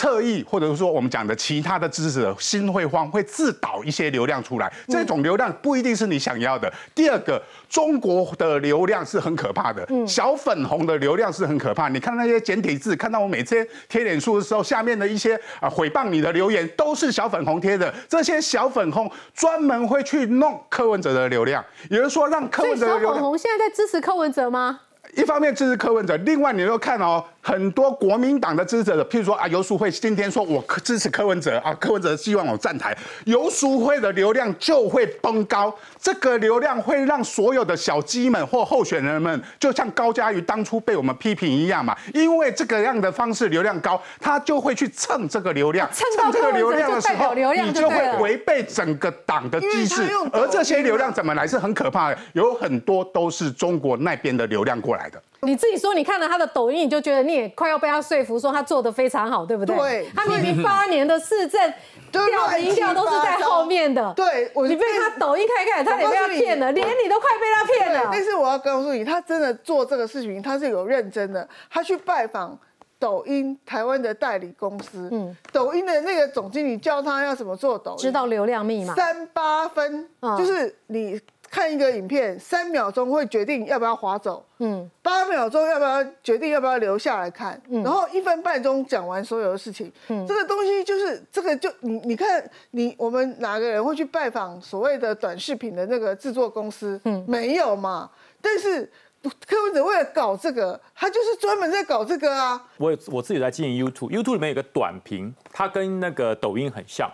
侧翼或者是说我们讲的其他的支持者心会慌，会自导一些流量出来，这种流量不一定是你想要的。第二个，中国的流量是很可怕的，小粉红的流量是很可怕。你看那些简体字，看到我每天贴脸书的时候，下面的一些啊诽谤你的留言都是小粉红贴的，这些小粉红专门会去弄柯文哲的流量，也就是说让柯文哲。小粉红现在在支持柯文哲吗？一方面支持柯文哲，另外你又看哦，很多国民党的支持者，譬如说啊，游淑慧今天说我支持柯文哲啊，柯文哲希望我站台，游淑慧的流量就会崩高，这个流量会让所有的小鸡们或候选人们，就像高嘉瑜当初被我们批评一样嘛，因为这个样的方式流量高，他就会去蹭这个流量，[LAUGHS] 蹭这个流量的时候，你就会违背整个党的机制，而这些流量怎么来是很可怕的，有很多都是中国那边的流量过来。你自己说，你看了他的抖音，你就觉得你也快要被他说服，说他做的非常好，对不对？对，他明明八年的市政掉的音调都是在后面的。对，你被他抖音看看，他也被他骗了，连你都快被他骗了。但是我要告诉你，他真的做这个事情，他是有认真的。他去拜访抖音台湾的代理公司，嗯，抖音的那个总经理教他要怎么做抖音，知道流量密码，三八分，就是你。看一个影片，三秒钟会决定要不要划走，嗯，八秒钟要不要决定要不要留下来看，嗯。然后一分半钟讲完所有的事情，嗯，这个东西就是这个就你你看你我们哪个人会去拜访所谓的短视频的那个制作公司，嗯，没有嘛？但是柯文哲为了搞这个，他就是专门在搞这个啊。我我自己在经营 YouTube，YouTube 里面有个短评，它跟那个抖音很像，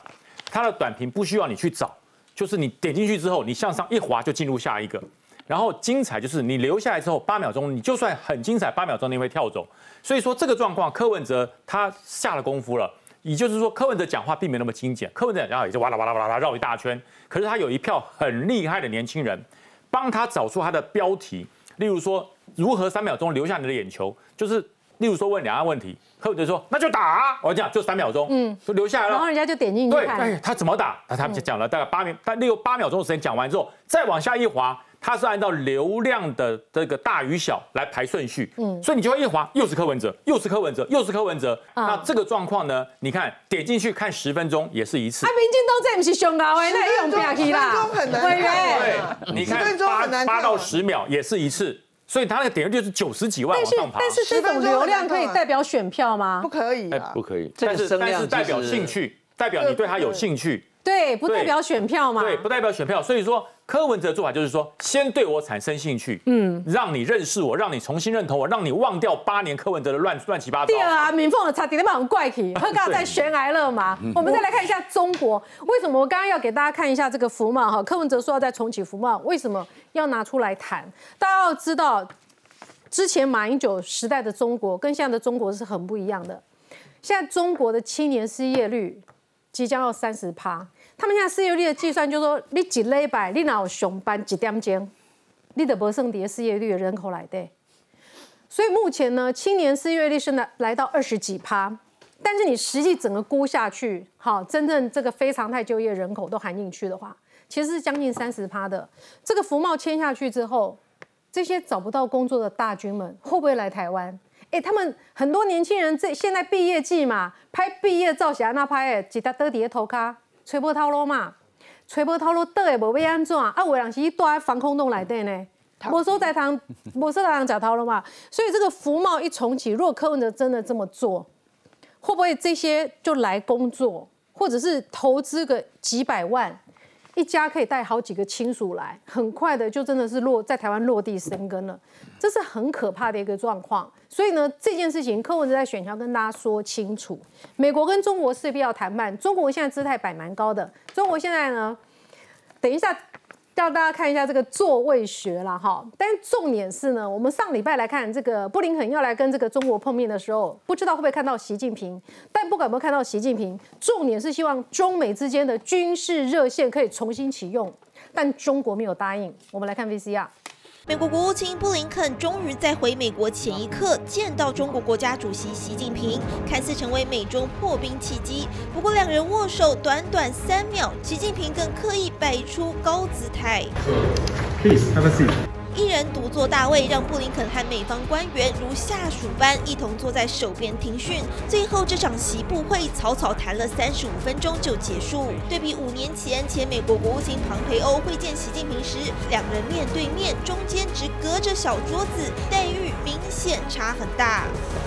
它的短评不需要你去找。就是你点进去之后，你向上一滑就进入下一个，然后精彩就是你留下来之后八秒钟，你就算很精彩，八秒钟你会跳走。所以说这个状况，柯文哲他下了功夫了，也就是说柯文哲讲话并没那么精简，柯文哲讲话也是哇啦哇啦哇啦绕一大圈，可是他有一票很厉害的年轻人，帮他找出他的标题，例如说如何三秒钟留下你的眼球，就是例如说问两岸问题。柯文哲说：“那就打。”我讲就三秒钟，嗯，就留下来了。然后人家就点进去看。对，他怎么打？那他们讲了大概八秒，但六八秒钟的时间讲完之后，再往下一滑，他是按照流量的这个大与小来排顺序。嗯，所以你就会一滑，又是柯文哲，又是柯文哲，又是柯文哲。那这个状况呢？你看点进去看十分钟也是一次。啊，民进党这不是上高的，那用不下去啦。很难看。对，你看八八到十秒也是一次。所以他那个点击率是九十几万往上爬，但是这种流量可以代表选票吗？不可以，不可以。但是但是代表兴趣，代表你对他有兴趣。对，不代表选票嘛？对，不代表选票。所以说。柯文哲的做法就是说，先对我产生兴趣，嗯，让你认识我，让你重新认同我，让你忘掉八年柯文哲的乱乱七八糟。第二啊，民凤的差点那么很怪气，[LAUGHS] 何刚在悬崖勒马。我们再来看一下中国，为什么我刚刚要给大家看一下这个福茂哈？柯文哲说要再重启福茂，为什么要拿出来谈？大家要知道，之前马英九时代的中国跟现在的中国是很不一样的。现在中国的青年失业率即将要三十趴。他们现在失业率的计算，就是说你一礼拜你哪有上班几点钟，你的不剩底失业率的人口来的。所以目前呢，青年失业率是来来到二十几趴，但是你实际整个估下去，好，真正这个非常态就业人口都含进去的话，其实是将近三十趴的。这个福茂签下去之后，这些找不到工作的大军们会不会来台湾？哎，他们很多年轻人这现在毕业季嘛，拍毕业照，想那拍诶，几大得底的头卡。吹无头路嘛，吹无头路倒也无要安怎？啊，有人是伊住在防空洞内底呢，无所在通，[LAUGHS] 无所在通食头路嘛。所以这个福茂一重启，如果柯文哲真的这么做，会不会这些就来工作，或者是投资个几百万，一家可以带好几个亲属来，很快的就真的是落在台湾落地生根了。这是很可怕的一个状况，所以呢，这件事情柯文哲在选桥跟大家说清楚，美国跟中国势必要谈判，中国现在姿态摆蛮高的，中国现在呢，等一下让大家看一下这个座位学了哈，但重点是呢，我们上礼拜来看这个布林肯要来跟这个中国碰面的时候，不知道会不会看到习近平，但不管有没有看到习近平，重点是希望中美之间的军事热线可以重新启用，但中国没有答应，我们来看 VCR。美国国务卿布林肯终于在回美国前一刻见到中国国家主席习近平，看似成为美中破冰契机。不过两人握手短短三秒，习近平更刻意摆出高姿态。Please have a seat. 一人独坐大位，让布林肯和美方官员如下属般一同坐在手边听讯。最后这场席部会草草谈了三十五分钟就结束。对比五年前前美国国务卿庞培欧会见习近平时，两人面对面，中间只隔着小桌子，待遇明显差很大。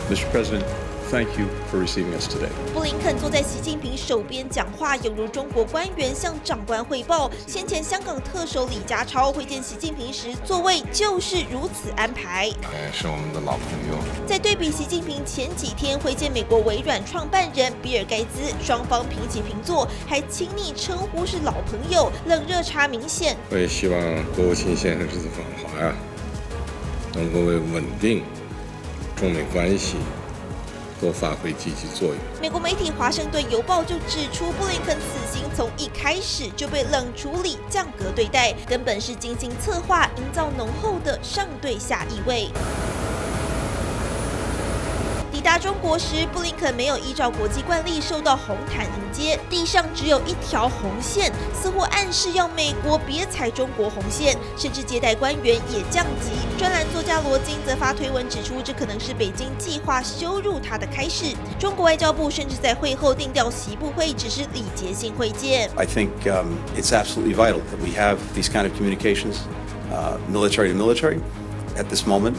Mr. President, thank you for receiving us today. 布林肯坐在习近平手边讲话，犹如中国官员向长官汇报。先前香港特首李家超会见习近平时，座位就是如此安排。哎，是我们的老朋友。在对比习近平前几天会见美国微软创办人比尔盖茨，双方平起平坐，还亲昵称呼是老朋友，冷热差明显。我也希望国务卿先生这次访华呀，能够为稳定中美关系多发挥积极作用。美国媒体《华盛顿邮报》就指出，布林肯此行从一开始就被冷处理、降格对待，根本是精心策划，营造浓厚的上对下意味。抵达中国时，布林肯没有依照国际惯例受到红毯迎接，地上只有一条红线，似乎暗示要美国别踩中国红线，甚至接待官员也降级。专栏作家罗金则发推文指出，这可能是北京计划羞辱他的开始。中国外交部甚至在会后定调席部会只是礼节性会见。I think um, it's absolutely vital that we have these kind of communications, uh, military to military. At this moment,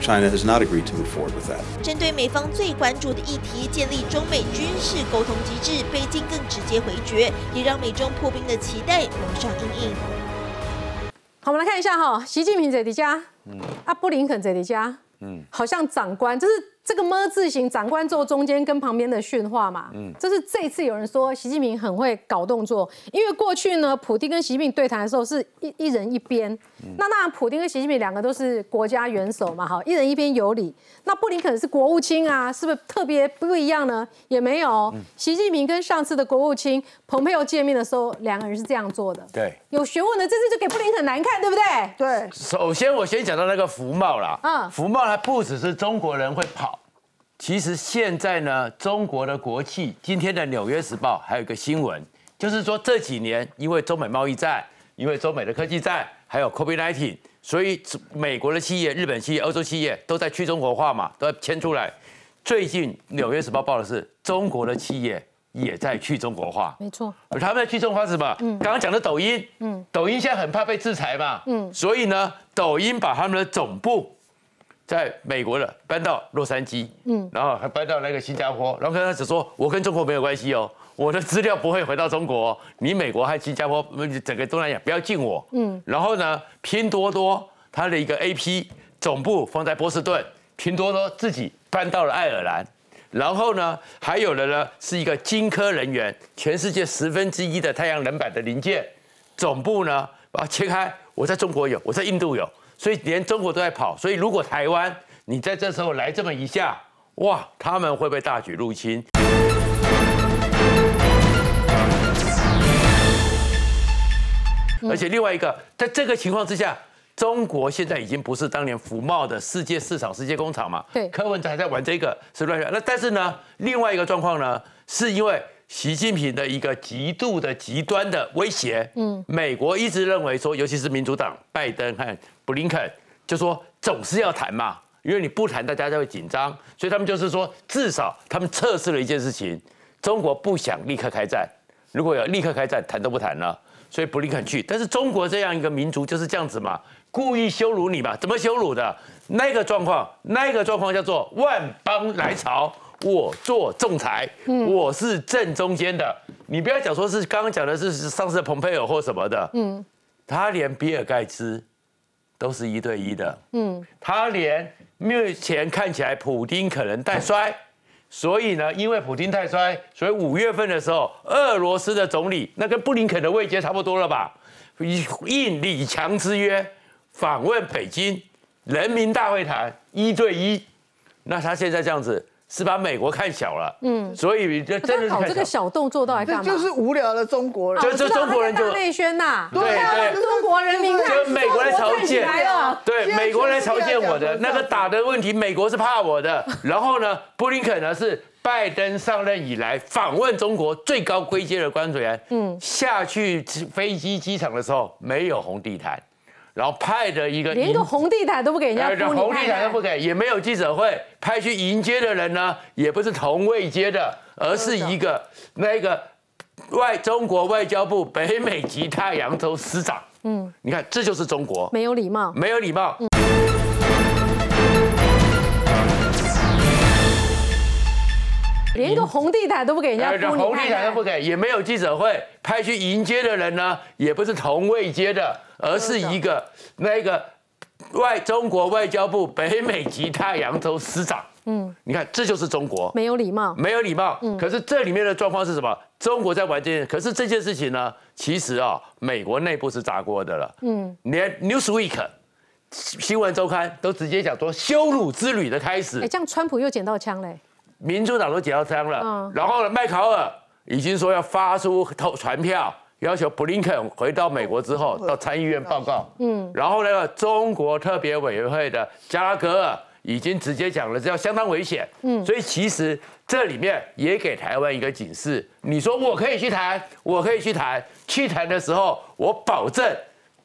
China has not agreed to move forward with that. 针对美方最关注的议题，建立中美军事沟通机制，北京更直接回绝，也让美中破冰的期待蒙上阴影。好，我们来看一下哈，习近平在底家，啊，布林肯在底家，嗯，好像长官，这是这个么字形，长官坐中间跟旁边的训话嘛，嗯嗯，这是这次有人说习近平很会搞动作，因为过去呢，普京跟习近平对谈的时候是一一人一边，那那普京跟习近平两个都是国家元首嘛，哈，一人一边有理。那布林肯是国务卿啊，是不是特别不一样呢？也没有，习近平跟上次的国务卿蓬佩奥见面的时候，两个人是这样做的，对。有学问的，这次就给布林肯难看，对不对？对。首先，我先讲到那个福茂啦。嗯福茂它不只是中国人会跑，其实现在呢，中国的国企，今天的《纽约时报》还有一个新闻，就是说这几年因为中美贸易战，因为中美的科技战，还有 COVID-19，所以美国的企业、日本企业、欧洲企业都在去中国化嘛，都要迁出来。最近《纽约时报》报的是中国的企业也在去中国化，没错，而他们在去中国化是什么？嗯。刚刚讲的抖音，嗯。抖音现在很怕被制裁嘛，嗯。所以呢，抖音把他们的总部在美国的搬到洛杉矶，嗯然后还搬到那个新加坡，然后跟他只说，我跟中国没有关系哦，我的资料不会回到中国哦，你美国和新加坡整个东南亚不要进我。嗯然后呢，拼多多它的一个 AP 总部放在波士顿，拼多多自己搬到了爱尔兰。然后呢，还有的呢是一个金科人员，全世界十分之一的太阳能板的零件，总部呢把它切开，我在中国有，我在印度有，所以连中国都在跑。所以如果台湾你在这时候来这么一下，哇，他们会被大举入侵。而且另外一个，在这个情况之下，中国现在已经不是当年福茂的世界市场、世界工厂嘛。对柯文哲还在玩这个，是乱那但是呢，另外一个状况呢，是因为习近平的一个极度的极端的威胁。嗯美国一直认为说，尤其是民主党拜登和布林肯，就说总是要谈嘛，因为你不谈，大家就会紧张，所以他们就是说，至少他们测试了一件事情，中国不想立刻开战，如果有立刻开战，谈都不谈了。所以布林肯去，但是中国这样一个民族就是这样子嘛，故意羞辱你嘛？怎么羞辱的？那个状况，那个状况叫做万邦来朝，我做仲裁，我是正中间的。你不要讲说是刚刚讲的是上次的蓬佩尔或什么的，嗯他连比尔盖茨都是一对一的，嗯。他连目前看起来普丁可能带衰，所以呢，因为普丁太衰，所以五月份的时候，俄罗斯的总理那跟布林肯的位阶差不多了吧，应李强之约访问北京，人民大会谈一对一，那他现在这样子是把美国看小了，嗯，所以这真的是搞这个小。动作到底干嘛？就是无聊的中国人。就就中国人就内宣呐，对啊对中国人民，就美国来朝见来了，对，美国来朝见我的那个打的问题，美国是怕我的。然后呢，布林肯呢是拜登上任以来访问中国最高规阶的官员，嗯嗯，下去飞机机场的时候没有红地毯，然后派的一个连个红地毯都不给人家呃铺，红地毯都不给，也没有记者会，派去迎接的人呢，也不是同位接的，而是一个那个外中国外交部北美及太阳州司长。嗯，你看，这就是中国，没有礼貌。没有礼貌。连个红地毯都不给人家呃铺，你红地毯都不给，也没有记者会，派去迎接的人呢，也不是同位接的，而是一个那个外中国外交部北美及太阳州司长。嗯，你看，这就是中国，没有礼貌。没有礼貌。嗯可是这里面的状况是什么？中国在玩这件，可是这件事情呢，其实啊、美国内部是炸锅的了。嗯，连 Newsweek 新闻周刊都直接讲说羞辱之旅的开始哎，，这样川普又捡到枪嘞。民主党都捡到枪了。嗯然后呢，麦考尔已经说要发出投传票，要求布林肯回到美国之后到参议院报告。嗯，然后那个中国特别委员会的加拉格尔已经直接讲了，这要相当危险。嗯所以其实这里面也给台湾一个警示。你说我可以去谈，我可以去谈，去谈的时候，我保证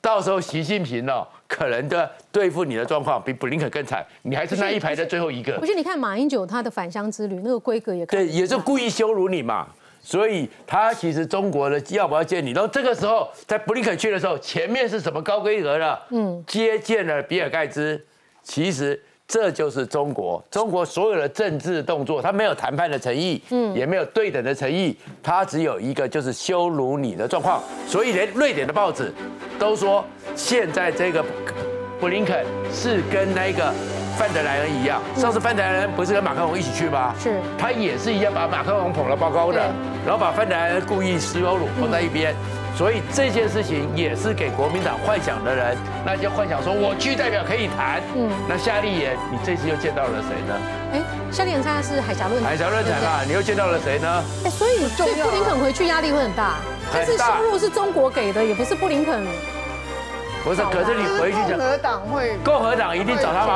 到时候习近平哦，可能的对付你的状况比布林肯更惨，你还是那一排的最后一个不。是，你看马英九他的返乡之旅，那个规格也看对，也是故意羞辱你嘛。所以他其实中国的要不要见你？然后这个时候在布林肯去的时候，前面是什么高规格的？嗯，接见了比尔盖茨。其实这就是中国，中国所有的政治动作，他没有谈判的诚意，嗯，也没有对等的诚意，他只有一个就是羞辱你的状况。所以连瑞典的报纸都说，现在这个布林肯是跟那个范德莱恩一样，上次范德莱恩不是跟马克龙一起去吗？是，他也是一样把马克龙捧得高高的，然后把范德莱恩故意羞辱放在一边。所以这件事情也是给国民党幻想的人，那就幻想说我去代表可以谈。嗯那夏立言，你这次又见到了谁呢？哎，夏立言参加是海峡论坛，海峡论坛嘛，你又见到了谁呢？哎，所以所以布林肯回去压力会很大，但是收入是中国给的，也不是布林肯。不是，可是你回去讲共，和党会共和党一定找他麻